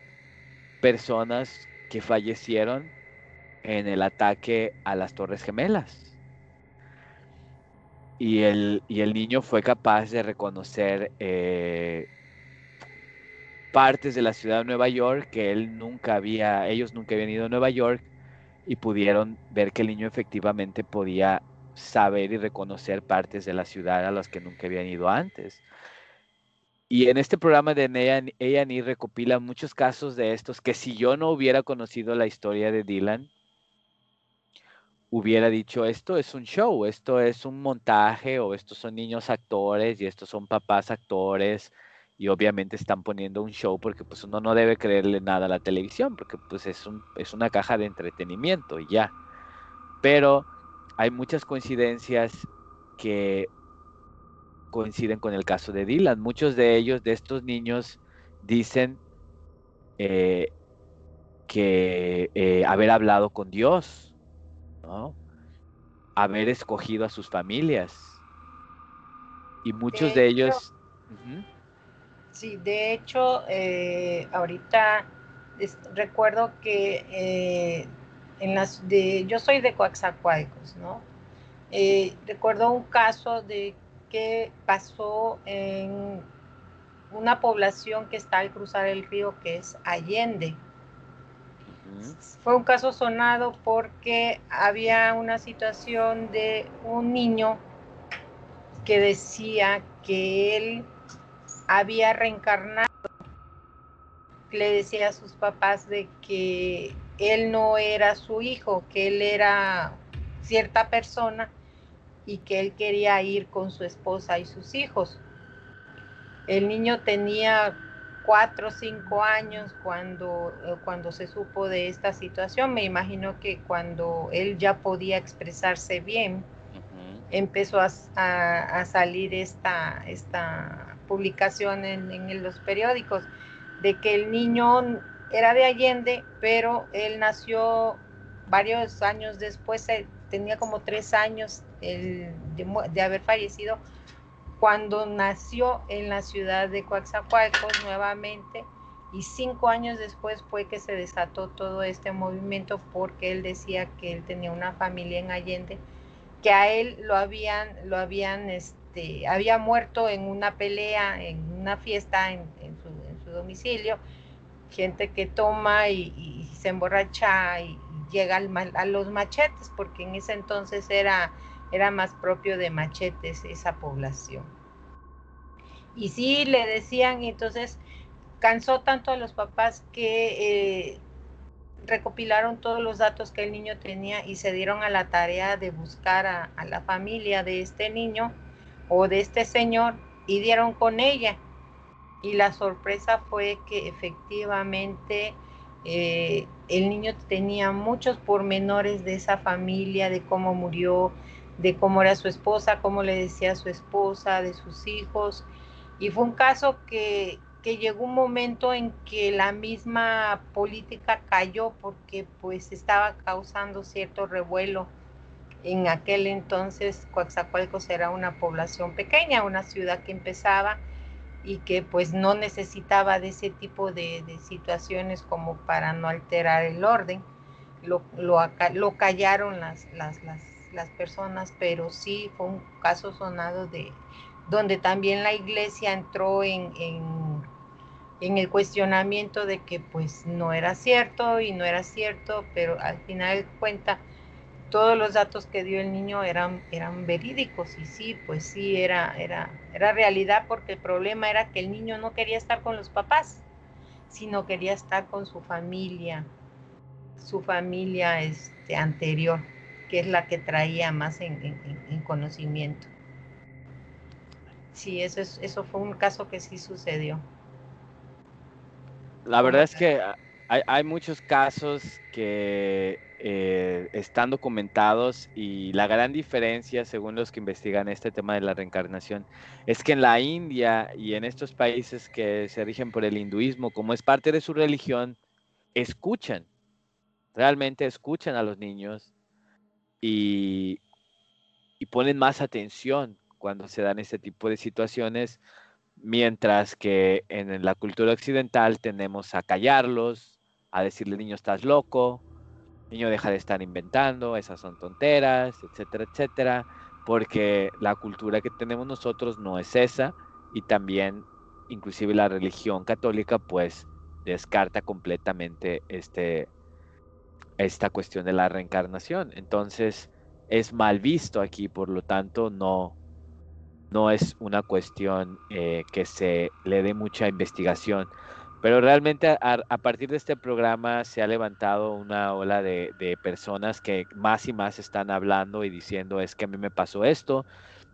personas que fallecieron en el ataque a las Torres Gemelas. Y el, y el niño fue capaz de reconocer eh, partes de la ciudad de Nueva York que él nunca había, ellos nunca habían ido a Nueva York y pudieron ver que el niño efectivamente podía saber y reconocer partes de la ciudad a las que nunca habían ido antes. Y en este programa de A&E recopila muchos casos de estos que si yo no hubiera conocido la historia de Dylan, hubiera dicho esto es un show, esto es un montaje o estos son niños actores y estos son papás actores y obviamente están poniendo un show porque pues uno no debe creerle nada a la televisión porque pues es, un, es una caja de entretenimiento y ya. Pero hay muchas coincidencias que coinciden con el caso de Dylan. Muchos de ellos, de estos niños, dicen eh, que eh, haber hablado con Dios, ¿no? haber escogido a sus familias. Y muchos de, ellos... Sí, de hecho, eh, ahorita recuerdo que en las de, yo soy de Coaxacualcos, ¿no? recuerdo un caso de que pasó en una población que está al cruzar el río, que es Allende. Fue un caso sonado porque había una situación de un niño que decía que él había reencarnado. Le decía a sus papás de que él no era su hijo, que él era cierta persona y que él quería ir con su esposa y sus hijos. El niño tenía cuatro o cinco años cuando, eh, cuando se supo de esta situación. Me imagino que cuando él ya podía expresarse bien, empezó a, salir esta, esta publicación en, en, los periódicos de que el niño era de Allende, pero él nació varios años después, tenía como tres años de, haber fallecido cuando nació en la ciudad de Coaxacualcos nuevamente y cinco años después fue que se desató todo este movimiento porque él decía que él tenía una familia en Allende que a él lo habían lo habían este había muerto en una pelea en una fiesta en, su, domicilio gente que toma y, se emborracha y, llega a los machetes porque en ese entonces era era más propio de machetes esa población. Y sí le decían, entonces cansó tanto a los papás que eh, recopilaron todos los datos que el niño tenía y se dieron a la tarea de buscar a, la familia de este niño o de este señor y dieron con ella. Y la sorpresa fue que efectivamente eh, el niño tenía muchos pormenores de esa familia, de cómo murió, de cómo era su esposa, cómo le decía a su esposa, de sus hijos. Y fue un caso que, llegó un momento en que la misma política cayó porque pues estaba causando cierto revuelo. En aquel entonces Coaxacualcos era una población pequeña, una ciudad que empezaba y que pues no necesitaba de ese tipo de, situaciones como para no alterar el orden. Lo, lo, callaron las, las, las las personas, pero sí fue un caso sonado de donde también la iglesia entró en, en, el cuestionamiento de que pues no era cierto y no era cierto, pero al final de cuenta todos los datos que dio el niño eran, eran verídicos y sí, pues sí, era, era, era realidad porque el problema era que el niño no quería estar con los papás, sino quería estar con su familia, su familia este, anterior que es la que traía más en, conocimiento. Sí, eso, es, eso fue un caso que sí sucedió. La verdad es que hay, muchos casos que eh, están documentados y la gran diferencia, según los que investigan este tema de la reencarnación, es que en la India y en estos países que se rigen por el hinduismo, como es parte de su religión, escuchan, realmente escuchan a los niños y, ponen más atención cuando se dan este tipo de situaciones, mientras que en la cultura occidental tenemos a callarlos, a decirle niño estás loco, niño deja de estar inventando, esas son tonteras, etcétera, etcétera, porque la cultura que tenemos nosotros no es esa y también inclusive la religión católica pues descarta completamente este, esta cuestión de la reencarnación. Entonces es mal visto aquí, por lo tanto no, no es una cuestión eh, que se le dé mucha investigación. Pero realmente a, partir de este programa se ha levantado una ola de, personas que más y más están hablando y diciendo es que a mí me pasó esto.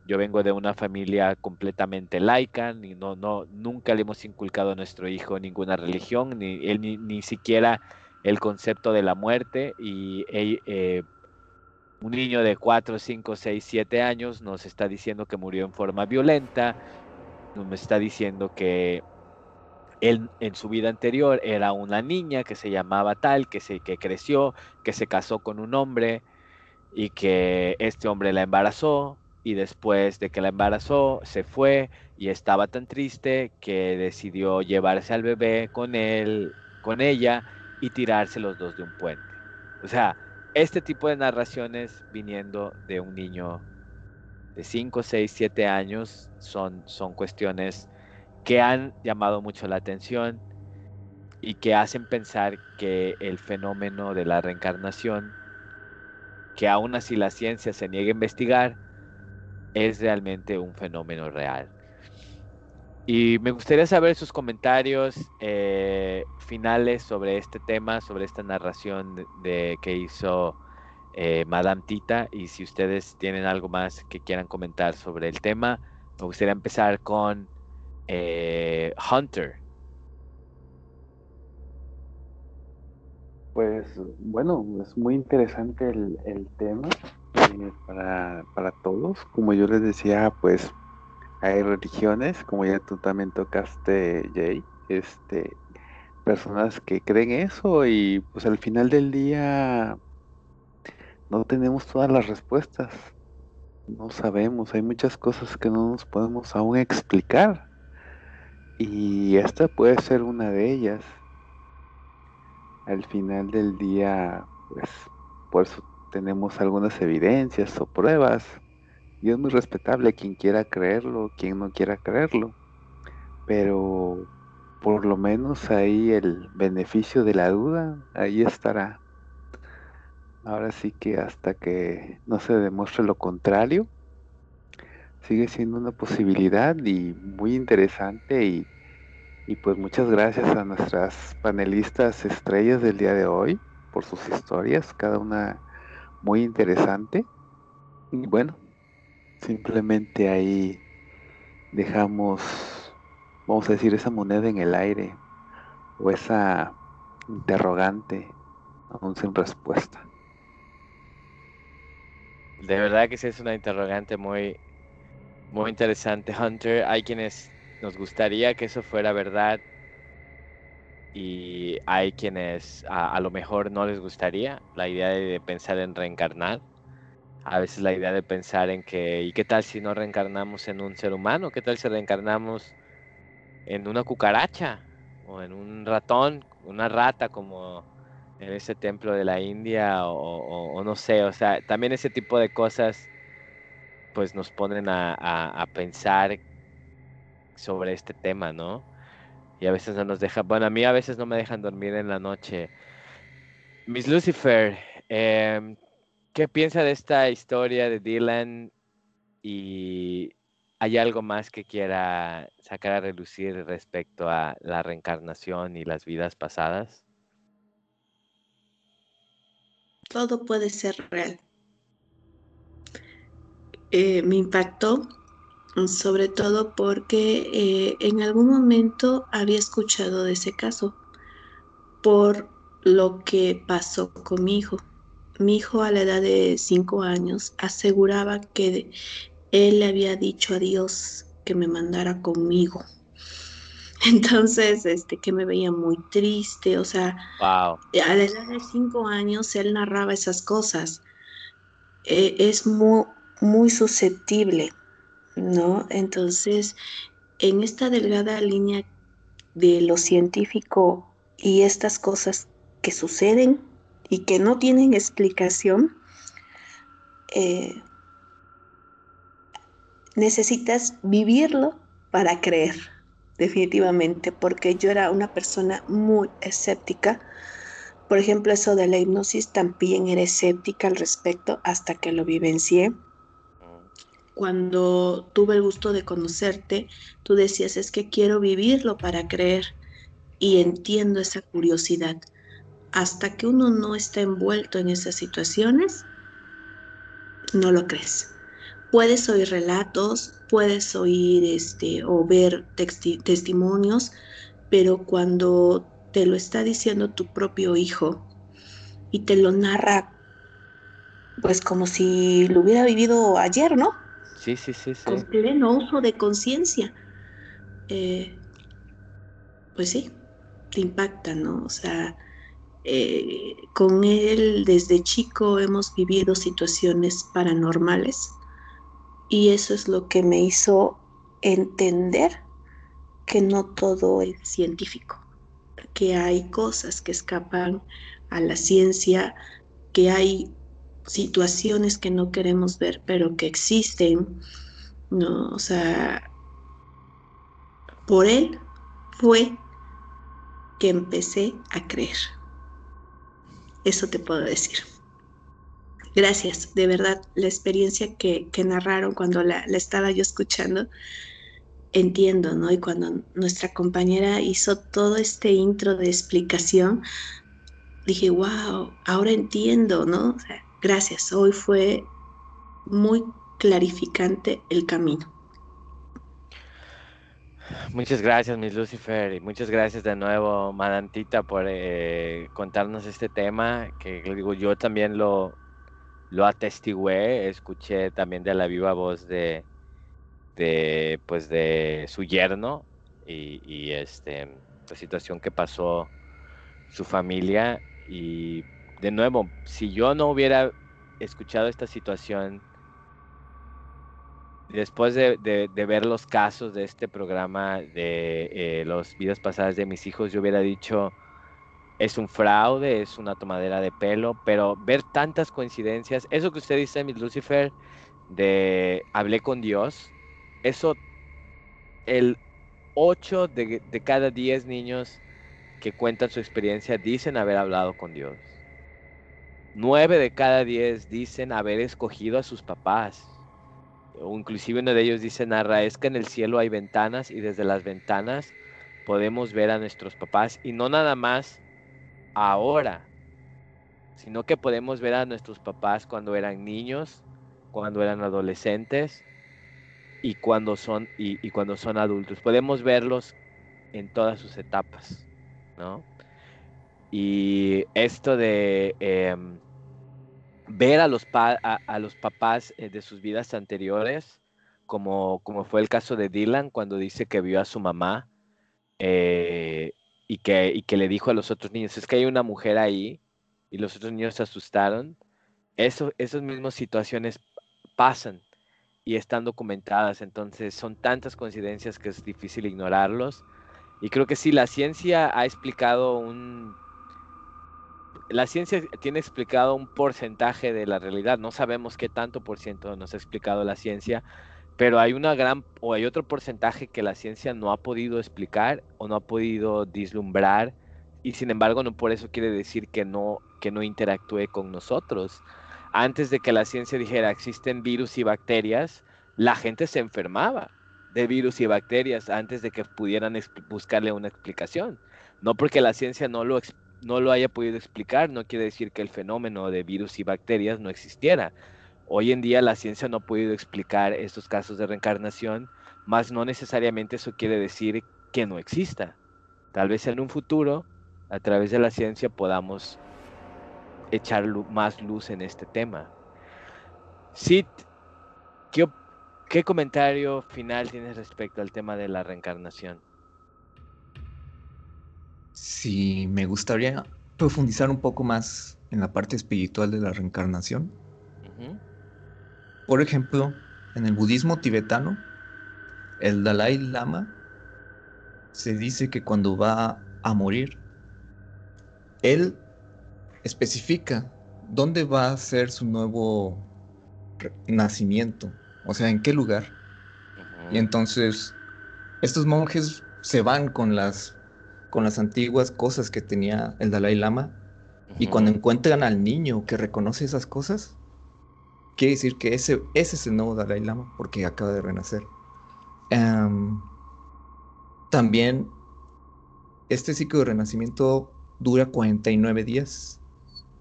Yo vengo de una familia completamente laica, ni no, no, nunca le hemos inculcado a nuestro hijo ninguna religión, ni él ni, ni siquiera el concepto de la muerte. Y eh, un niño de 4, 5, 6, 7 años nos está diciendo que murió en forma violenta, nos está diciendo que él en su vida anterior era una niña que se llamaba tal, que, se, que creció, que se casó con un hombre y que este hombre la embarazó y después de que la embarazó se fue y estaba tan triste que decidió llevarse al bebé con él, con ella y tirarse los dos de un puente. O sea, este tipo de narraciones viniendo de un niño de 5, 6, 7 años son, son cuestiones que han llamado mucho la atención y que hacen pensar que el fenómeno de la reencarnación, que aún así la ciencia se niega a investigar, es realmente un fenómeno real. Y me gustaría saber sus comentarios eh, finales sobre este tema, sobre esta narración de, que hizo eh, Madame Tita. Y si ustedes tienen algo más que quieran comentar sobre el tema, me gustaría empezar con eh, Hunter. Pues bueno, es muy interesante el, tema eh, para, para, todos. Como yo les decía, pues hay religiones, como ya tú también tocaste, Jay, este, personas que creen eso y pues al final del día no tenemos todas las respuestas. No sabemos, hay muchas cosas que no nos podemos aún explicar. Y esta puede ser una de ellas. Al final del día, pues por eso tenemos algunas evidencias o pruebas. Y es muy respetable quien quiera creerlo, quien no quiera creerlo. Pero por lo menos ahí el beneficio de la duda, ahí estará. Ahora sí que hasta que no se demuestre lo contrario, sigue siendo una posibilidad y muy interesante y, y, pues muchas gracias a nuestras panelistas estrellas del día de hoy por sus historias, cada una muy interesante. Y bueno, simplemente ahí dejamos, vamos a decir, esa moneda en el aire o esa interrogante aún sin respuesta. De verdad que sí es una interrogante muy, muy interesante, Hunter. Hay quienes nos gustaría que eso fuera verdad y hay quienes a, lo mejor no les gustaría la idea de, pensar en reencarnar. A veces la idea de pensar en que, ¿y qué tal si no reencarnamos en un ser humano? ¿Qué tal si reencarnamos en una cucaracha o en un ratón, una rata como en ese templo de la India o, no sé, o sea, también ese tipo de cosas pues nos ponen a, pensar sobre este tema, ¿no? Y a veces no nos deja, bueno, a mí a veces no me dejan dormir en la noche. Miss Lucifer, em, ¿qué piensa de esta historia de Dylan? Y hay algo más que quiera sacar a relucir respecto a la reencarnación y las vidas pasadas? Todo puede ser real. Eh, me impactó sobre todo porque eh, en algún momento había escuchado de ese caso por lo que pasó con mi hijo. Mi hijo a la edad de cinco años aseguraba que él le había dicho a Dios que me mandara conmigo. Entonces, este, que me veía muy triste, o sea, a la edad de cinco años él narraba esas cosas. Eh, es muy, muy susceptible, ¿no? Entonces, en esta delgada línea de lo científico y estas cosas que suceden y que no tienen explicación, eh, necesitas vivirlo para creer, definitivamente, porque yo era una persona muy escéptica. Por ejemplo, eso de la hipnosis también era escéptica al respecto hasta que lo vivencié cuando tuve el gusto de conocerte, tú decías, es que quiero vivirlo para creer. y entiendo esa curiosidad. Hasta que uno no está envuelto en esas situaciones, no lo crees. Puedes oír relatos, puedes oír este, o ver testimonios, pero cuando te lo está diciendo tu propio hijo y te lo narra, pues como si lo hubiera vivido ayer, ¿no? Con pleno uso de conciencia. Eh, pues sí, te impacta, ¿no? O sea, eh, con él desde chico hemos vivido situaciones paranormales y eso es lo que me hizo entender que no todo es científico, que hay cosas que escapan a la ciencia, que hay situaciones que no queremos ver, pero que existen, ¿no? O sea, por él fue que empecé a creer. Eso te puedo decir. Gracias, de verdad, la experiencia que, narraron cuando la, estaba yo escuchando, entiendo, ¿no? Y cuando nuestra compañera hizo todo este intro de explicación, dije, wow, ahora entiendo, ¿no? Gracias, hoy fue muy clarificante el camino. Muchas gracias, Miss Lucifer, y muchas gracias de nuevo, Madantita, por eh, contarnos este tema, que digo, yo también lo, lo atestigué, escuché también de la viva voz de, de pues de su yerno y, y, este la situación que pasó su familia y de nuevo si yo no hubiera escuchado esta situación después de, ver los casos de este programa de eh, los vidas pasadas de mis hijos, yo hubiera dicho, es un fraude, es una tomadera de pelo, pero ver tantas coincidencias, eso que usted dice, Miss Lucifer, de hablé con Dios, eso, el 8 de, de cada 10 niños que cuentan su experiencia dicen haber hablado con Dios. 9 de cada 10 dicen haber escogido a sus papás o inclusive uno de ellos dice, narra, es que en el cielo hay ventanas y desde las ventanas podemos ver a nuestros papás y no nada más ahora, sino que podemos ver a nuestros papás cuando eran niños, cuando eran adolescentes y cuando son, y, cuando son adultos. Podemos verlos en todas sus etapas, ¿no? Y esto de... Em, ver a los, a, los papás eh, de sus vidas anteriores, como, como fue el caso de Dylan cuando dice que vio a su mamá eh, y, que, y que le dijo a los otros niños, es que hay una mujer ahí y los otros niños se asustaron. Eso, esas mismas situaciones pasan y están documentadas, entonces son tantas coincidencias que es difícil ignorarlos. Y creo que sí, la ciencia ha explicado un la ciencia tiene explicado un porcentaje de la realidad, no sabemos qué tanto por ciento nos ha explicado la ciencia, pero hay una gran o hay otro porcentaje que la ciencia no ha podido explicar o no ha podido dislumbrar y sin embargo no por eso quiere decir que no que no interactúe con nosotros. Antes de que la ciencia dijera existen virus y bacterias, la gente se enfermaba de virus y bacterias antes de que pudieran buscarle una explicación. No porque la ciencia no lo no lo haya podido explicar, no quiere decir que el fenómeno de virus y bacterias no existiera. Hoy en día la ciencia no ha podido explicar estos casos de reencarnación, más no necesariamente eso quiere decir que no exista. Tal vez en un futuro, a través de la ciencia, podamos echar más luz en este tema. Sid, ¿qué, ¿qué comentario final tienes respecto al tema de la reencarnación? Sí, me gustaría profundizar un poco más en la parte espiritual de la reencarnación. Por ejemplo, en el budismo tibetano, el Dalai Lama se dice que cuando va a morir, él especifica dónde va a ser su nuevo nacimiento, o sea, en qué lugar. Y entonces, estos monjes se van con las con las antiguas cosas que tenía el Dalai Lama. Y cuando encuentran al niño que reconoce esas cosas, quiere decir que ese, ese es el nuevo Dalai Lama porque acaba de renacer. También este ciclo de renacimiento dura 49 días,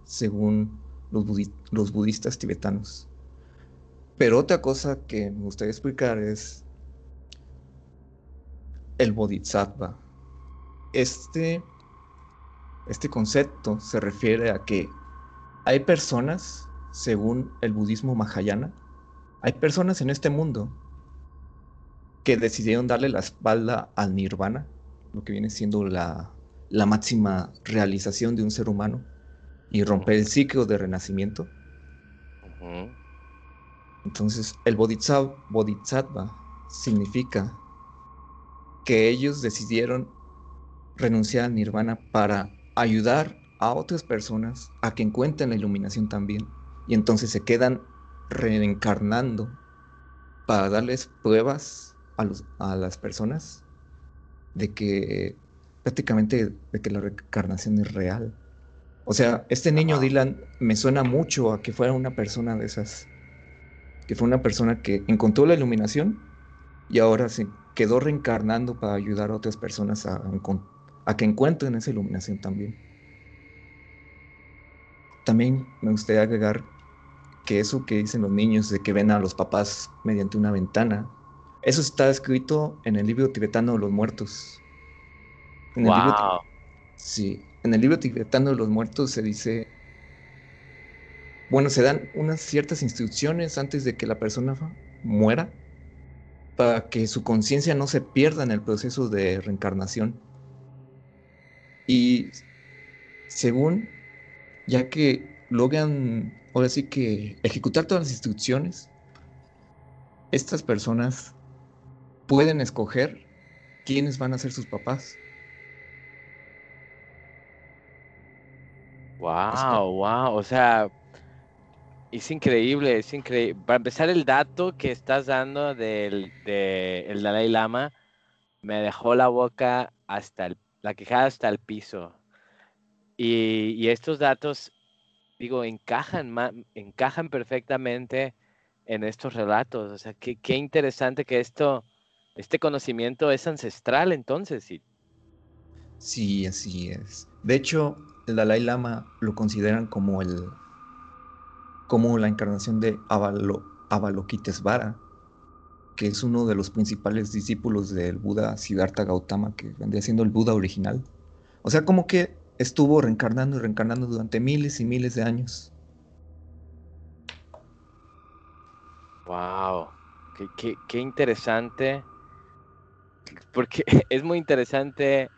según los, los budistas tibetanos. Pero otra cosa que me gustaría explicar es el bodhisattva. Este, este concepto se refiere a que hay personas, según el budismo mahayana, hay personas en este mundo que decidieron darle la espalda al nirvana, lo que viene siendo la, la máxima realización de un ser humano, y romper el ciclo de renacimiento. Entonces, el bodhisattva, significa que ellos decidieron renunciar al nirvana para ayudar a otras personas a que encuentren la iluminación también. Y entonces se quedan reencarnando para darles pruebas a, los, a las personas de que prácticamente de que la reencarnación es real. O sea, este niño Dylan me suena mucho a que fuera una persona de esas que fue una persona que encontró la iluminación y ahora se quedó reencarnando para ayudar a otras personas a, a que encuentren esa iluminación también. También me gustaría agregar que eso que dicen los niños de que ven a los papás mediante una ventana, eso está escrito en el libro tibetano de los muertos. wow. sí, en el libro tibetano de los muertos se dice bueno, se dan unas ciertas instrucciones antes de que la persona muera para que su conciencia no se pierda en el proceso de reencarnación. Y según, ya que logran, ahora sí que ejecutar todas las instrucciones, estas personas pueden escoger quiénes van a ser sus papás. Wow, wow, o sea, es increíble, es increíble. Para empezar, el dato que estás dando del de el Dalai Lama me dejó la boca hasta el, la quejada hasta el piso. Y, estos datos, digo, encajan, encajan perfectamente en estos relatos. O sea, qué, qué interesante que esto, este conocimiento es ancestral entonces. Sí. sí, así es. De hecho, el Dalai Lama lo consideran como el como la encarnación de Avalokitesvara, que es uno de los principales discípulos del Buda Siddhartha Gautama, que vendría siendo el Buda original. O sea, como que estuvo reencarnando y reencarnando durante miles y miles de años. Wow, qué, interesante. Porque es muy interesante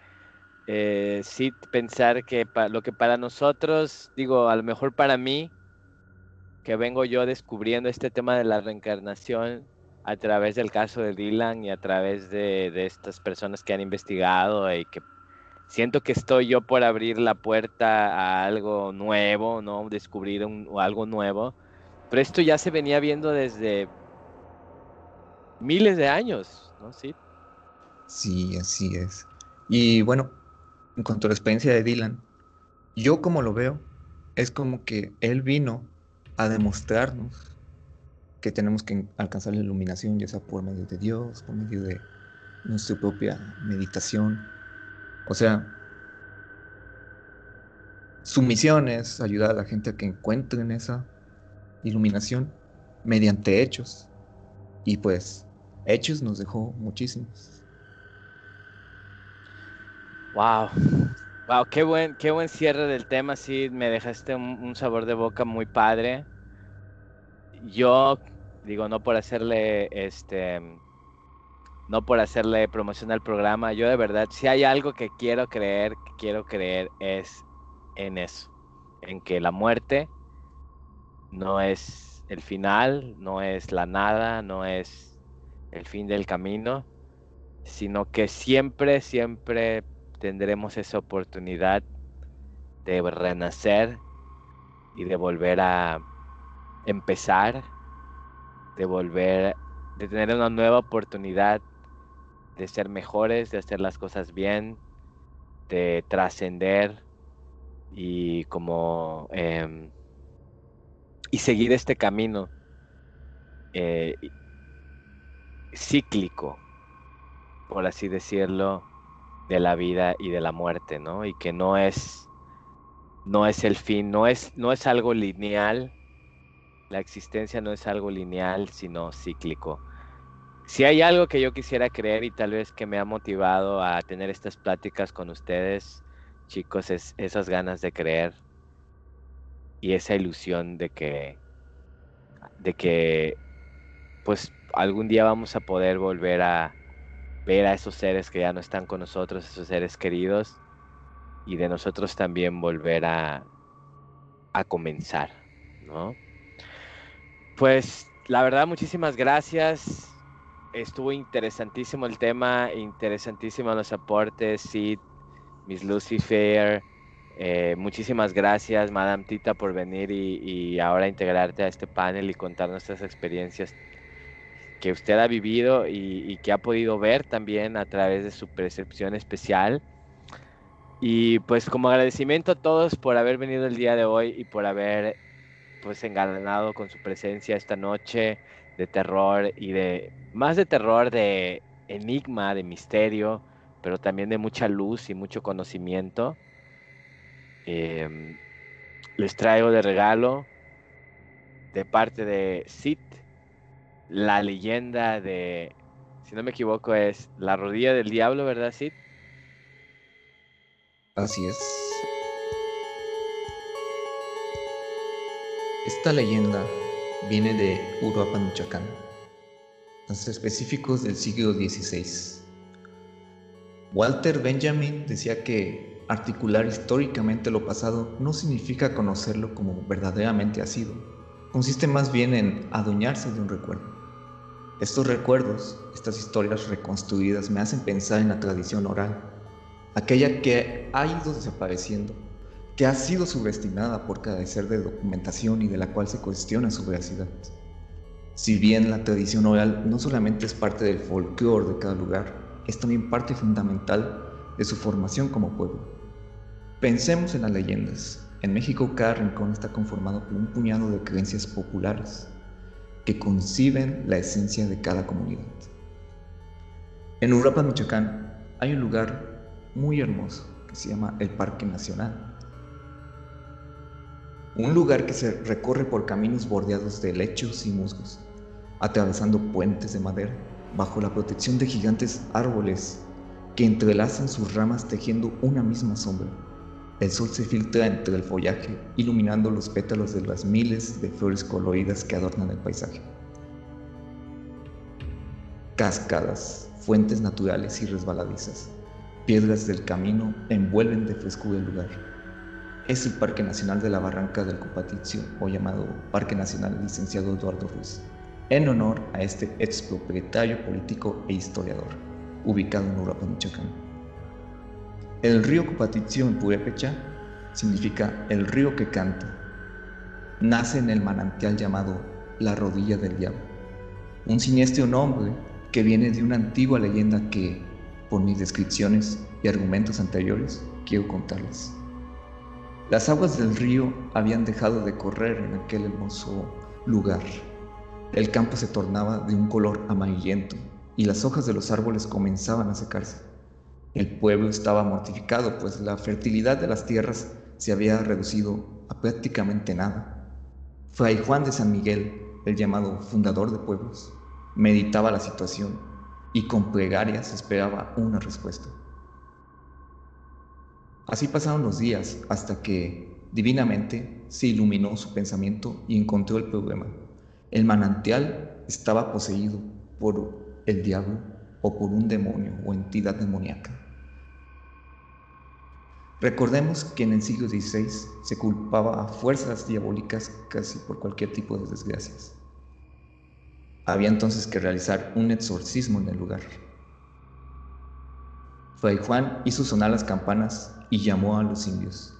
eh, pensar que lo que para nosotros, digo, a lo mejor para mí, que vengo yo descubriendo este tema de la reencarnación a través del caso de Dylan y a través de, estas personas que han investigado y que siento que estoy yo por abrir la puerta a algo nuevo, ¿no? Descubrir algo nuevo. Pero esto ya se venía viendo desde miles de años, ¿no? Sí. Sí, así es. Y bueno, en cuanto a la experiencia de Dylan, yo como lo veo, es como que él vino a demostrarnos que tenemos que alcanzar la iluminación, ya sea por medio de Dios, por medio de nuestra propia meditación. O sea, su misión es ayudar a la gente a que encuentren esa iluminación mediante hechos. Y pues, hechos nos dejó muchísimos. Wow. Wow, qué buen, qué buen cierre del tema, sí, me dejaste un, sabor de boca muy padre. Yo, digo, no por hacerle, este, no por hacerle promoción al programa, yo de verdad, si hay algo que quiero creer, que quiero creer es en eso, en que la muerte no es el final, no es la nada, no es el fin del camino, sino que siempre, siempre tendremos esa oportunidad de renacer y de volver a empezar, de volver, de tener una nueva oportunidad de ser mejores, de hacer las cosas bien, de trascender y como em, y seguir este camino eh, cíclico, por así decirlo, de la vida y de la muerte, ¿no? Y que no es, no es el fin, no es, no es algo lineal, la existencia no es algo lineal, sino cíclico. Si hay algo que yo quisiera creer y tal vez que me ha motivado a tener estas pláticas con ustedes, chicos, es esas ganas de creer y esa ilusión de que, de que, pues algún día vamos a poder volver a ver a esos seres que ya no están con nosotros, esos seres queridos, y de nosotros también volver a, a comenzar, ¿no? Pues la verdad, muchísimas gracias. Estuvo interesantísimo el tema, interesantísimo los aportes, sí, Miss Lucifer. Eh, muchísimas gracias, Madame Tita, por venir y, ahora integrarte a este panel y contar nuestras experiencias que usted ha vivido y, y, que ha podido ver también a través de su percepción especial. Y pues como agradecimiento a todos por haber venido el día de hoy y por haber pues engalanado con su presencia esta noche de terror y de más de terror, de enigma, de misterio, pero también de mucha luz y mucho conocimiento. Em, les traigo de regalo de parte de Sid la leyenda de, si no me equivoco, es la rodilla del diablo, ¿verdad, Sid? Así es. Esta leyenda viene de Uruapan, Michoacán, los específicos del siglo XVI. Walter Benjamin decía que articular históricamente lo pasado no significa conocerlo como verdaderamente ha sido, consiste más bien en adueñarse de un recuerdo. Estos recuerdos, estas historias reconstruidas me hacen pensar en la tradición oral, aquella que ha ido desapareciendo que ha sido subestimada por carecer de documentación y de la cual se cuestiona su veracidad. Si bien la tradición oral no solamente es parte del folclore de cada lugar, es también parte fundamental de su formación como pueblo. Pensemos en las leyendas. En México cada rincón está conformado por un puñado de creencias populares que conciben la esencia de cada comunidad. En Uruapan, Michoacán, hay un lugar muy hermoso que se llama el Parque Nacional un lugar que se recorre por caminos bordeados de lechos y musgos, atravesando puentes de madera, bajo la protección de gigantes árboles que entrelazan sus ramas tejiendo una misma sombra. El sol se filtra entre el follaje, iluminando los pétalos de las miles de flores coloridas que adornan el paisaje. Cascadas, fuentes naturales y resbaladizas, piedras del camino envuelven de frescura el lugar es el Parque Nacional de la Barranca del Copatizio, o llamado Parque Nacional Licenciado Eduardo Ruiz, en honor a este expropietario político e historiador, ubicado en Uruapan, Michoacán. El río Copatizio en Purépecha significa el río que canta. Nace en el manantial llamado La Rodilla del Diablo, un siniestro nombre que viene de una antigua leyenda que, por mis descripciones y argumentos anteriores, quiero contarles. Las aguas del río habían dejado de correr en aquel hermoso lugar. El campo se tornaba de un color amarillento y las hojas de los árboles comenzaban a secarse. El pueblo estaba mortificado, pues la fertilidad de las tierras se había reducido a prácticamente nada. Fray Juan de San Miguel, el llamado fundador de pueblos, meditaba la situación y con plegarias esperaba una respuesta. Así pasaron los días hasta que, divinamente, se iluminó su pensamiento y encontró el problema. El manantial estaba poseído por el diablo o por un demonio o entidad demoníaca. Recordemos que en el siglo XVI se culpaba a fuerzas diabólicas casi por cualquier tipo de desgracias. Había entonces que realizar un exorcismo en el lugar. Fray Juan hizo sonar las campanas y llamó a los indios.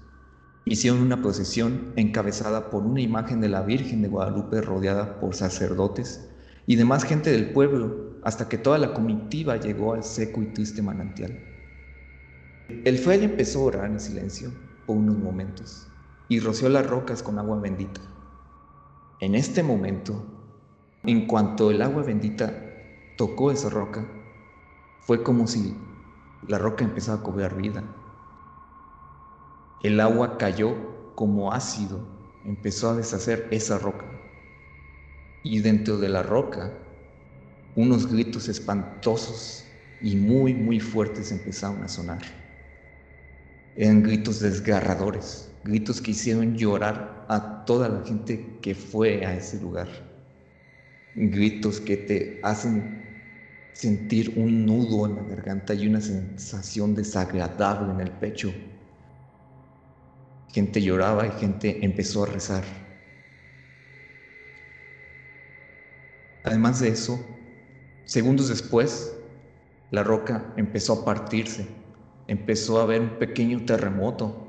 Hicieron una procesión encabezada por una imagen de la Virgen de Guadalupe rodeada por sacerdotes y demás gente del pueblo hasta que toda la comitiva llegó al seco y triste manantial. El fraile empezó a orar en silencio por unos momentos y roció las rocas con agua bendita. En este momento, en cuanto el agua bendita tocó esa roca, fue como si la roca empezó a cobrar vida. El agua cayó como ácido, empezó a deshacer esa roca. Y dentro de la roca, unos gritos espantosos y muy, muy fuertes empezaron a sonar. Eran gritos desgarradores, gritos que hicieron llorar a toda la gente que fue a ese lugar. Gritos que te hacen sentir un nudo en la garganta y una sensación desagradable en el pecho. Gente lloraba y gente empezó a rezar. Además de eso, segundos después, la roca empezó a partirse, empezó a haber un pequeño terremoto.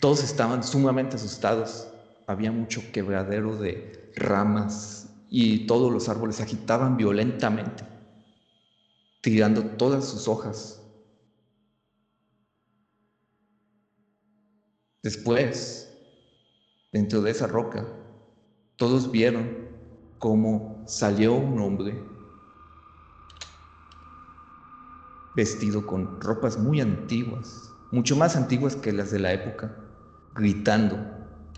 Todos estaban sumamente asustados. Había mucho quebradero de ramas y todos los árboles agitaban violentamente tirando todas sus hojas. Después, dentro de esa roca, todos vieron cómo salió un hombre vestido con ropas muy antiguas, mucho más antiguas que las de la época, gritando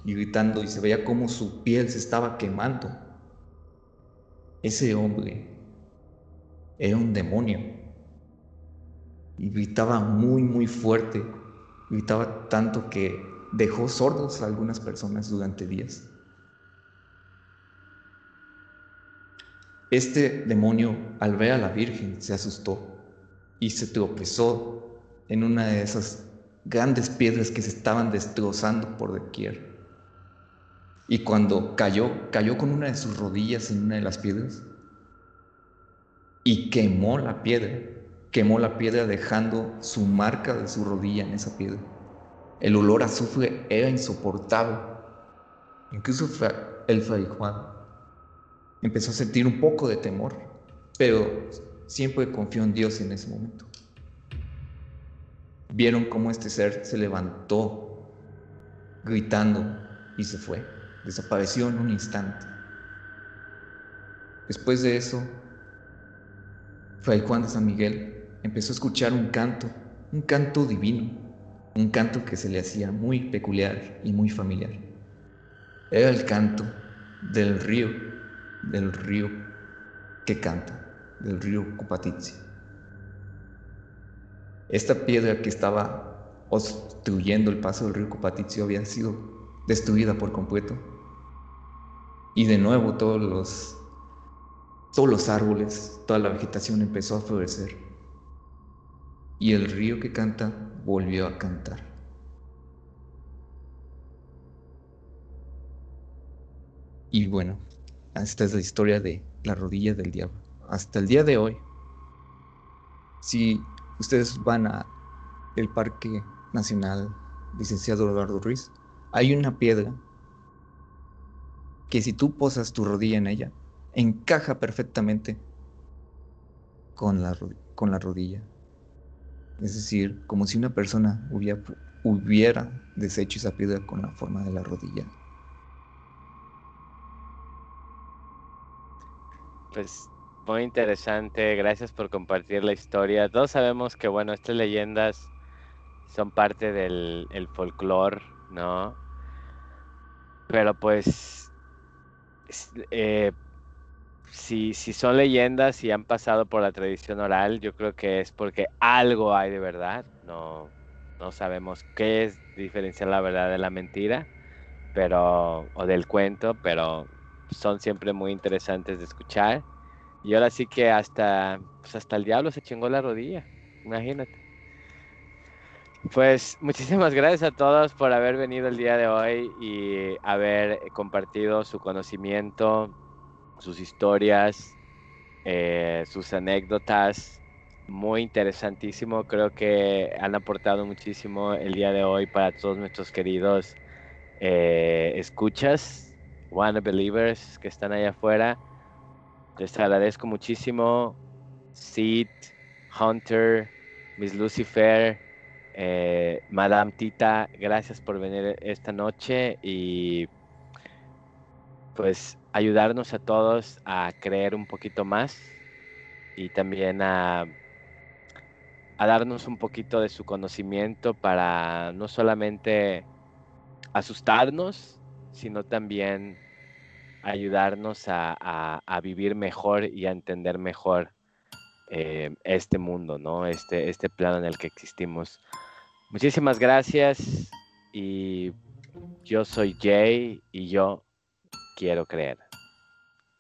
y gritando y se veía como su piel se estaba quemando. Ese hombre era un demonio. Y gritaba muy, muy fuerte. Gritaba tanto que dejó sordos a algunas personas durante días. Este demonio, al ver a la Virgen, se asustó y se tropezó en una de esas grandes piedras que se estaban destrozando por doquier. Y cuando cayó, cayó con una de sus rodillas en una de las piedras y quemó la piedra, quemó la piedra dejando su marca de su rodilla en esa piedra. El olor azufre era insoportable. Incluso el fray Juan empezó a sentir un poco de temor, pero siempre confió en Dios en ese momento. Vieron cómo este ser se levantó gritando y se fue. Desapareció en un instante. Después de eso, Fray Juan de San Miguel empezó a escuchar un canto, un canto divino, un canto que se le hacía muy peculiar y muy familiar. Era el canto del río, del río que canta, del río Cupatizzi. Esta piedra que estaba obstruyendo el paso del río Cupatizzi había sido destruida por completo. Y de nuevo todos los todos los árboles, toda la vegetación empezó a florecer. Y el río que canta volvió a cantar. Y bueno, esta es la historia de la rodilla del diablo. Hasta el día de hoy, si ustedes van a el Parque Nacional Licenciado Eduardo Ruiz, hay una piedra que si tú posas tu rodilla en ella, encaja perfectamente con la, con la rodilla. Es decir, como si una persona hubiera, hubiera deshecho esa piedra con la forma de la rodilla. Pues muy interesante, gracias por compartir la historia. Todos sabemos que, bueno, estas leyendas son parte del el folclore, ¿no? Pero pues eh, si, si son leyendas y han pasado por la tradición oral, yo creo que es porque algo hay de verdad. No, no sabemos qué es diferenciar la verdad de la mentira, pero o del cuento, pero son siempre muy interesantes de escuchar. Y ahora sí que hasta, pues hasta el diablo se chingó la rodilla, imagínate. Pues muchísimas gracias a todos por haber venido el día de hoy y haber compartido su conocimiento, sus historias, eh, sus anécdotas. Muy interesantísimo, creo que han aportado muchísimo el día de hoy para todos nuestros queridos eh, escuchas, One Believers que están allá afuera. Les agradezco muchísimo, Sid, Hunter, Miss Lucifer, eh, Madame Tita, gracias por venir esta noche y pues ayudarnos a todos a creer un poquito más y también a darnos un poquito de su conocimiento para no solamente asustarnos, sino también ayudarnos a, vivir mejor y a entender mejor eh, este mundo, ¿no? Este, este plano en el que existimos. Muchísimas gracias y yo soy Jay y yo quiero creer.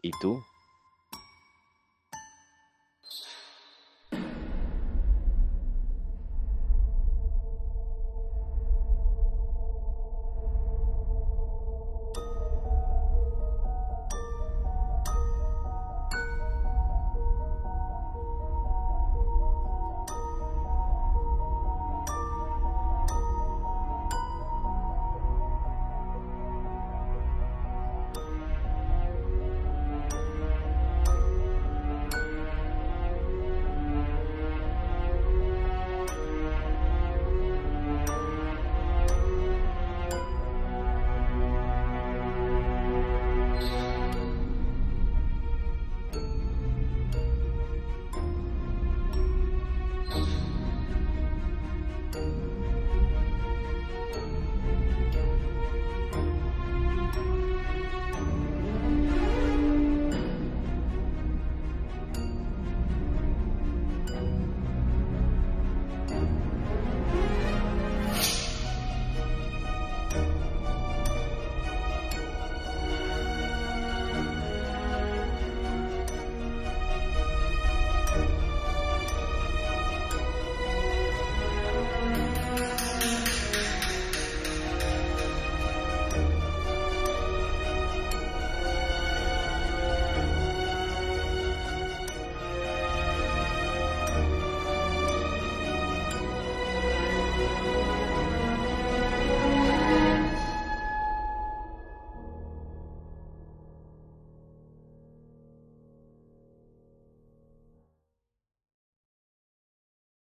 ¿Y tú?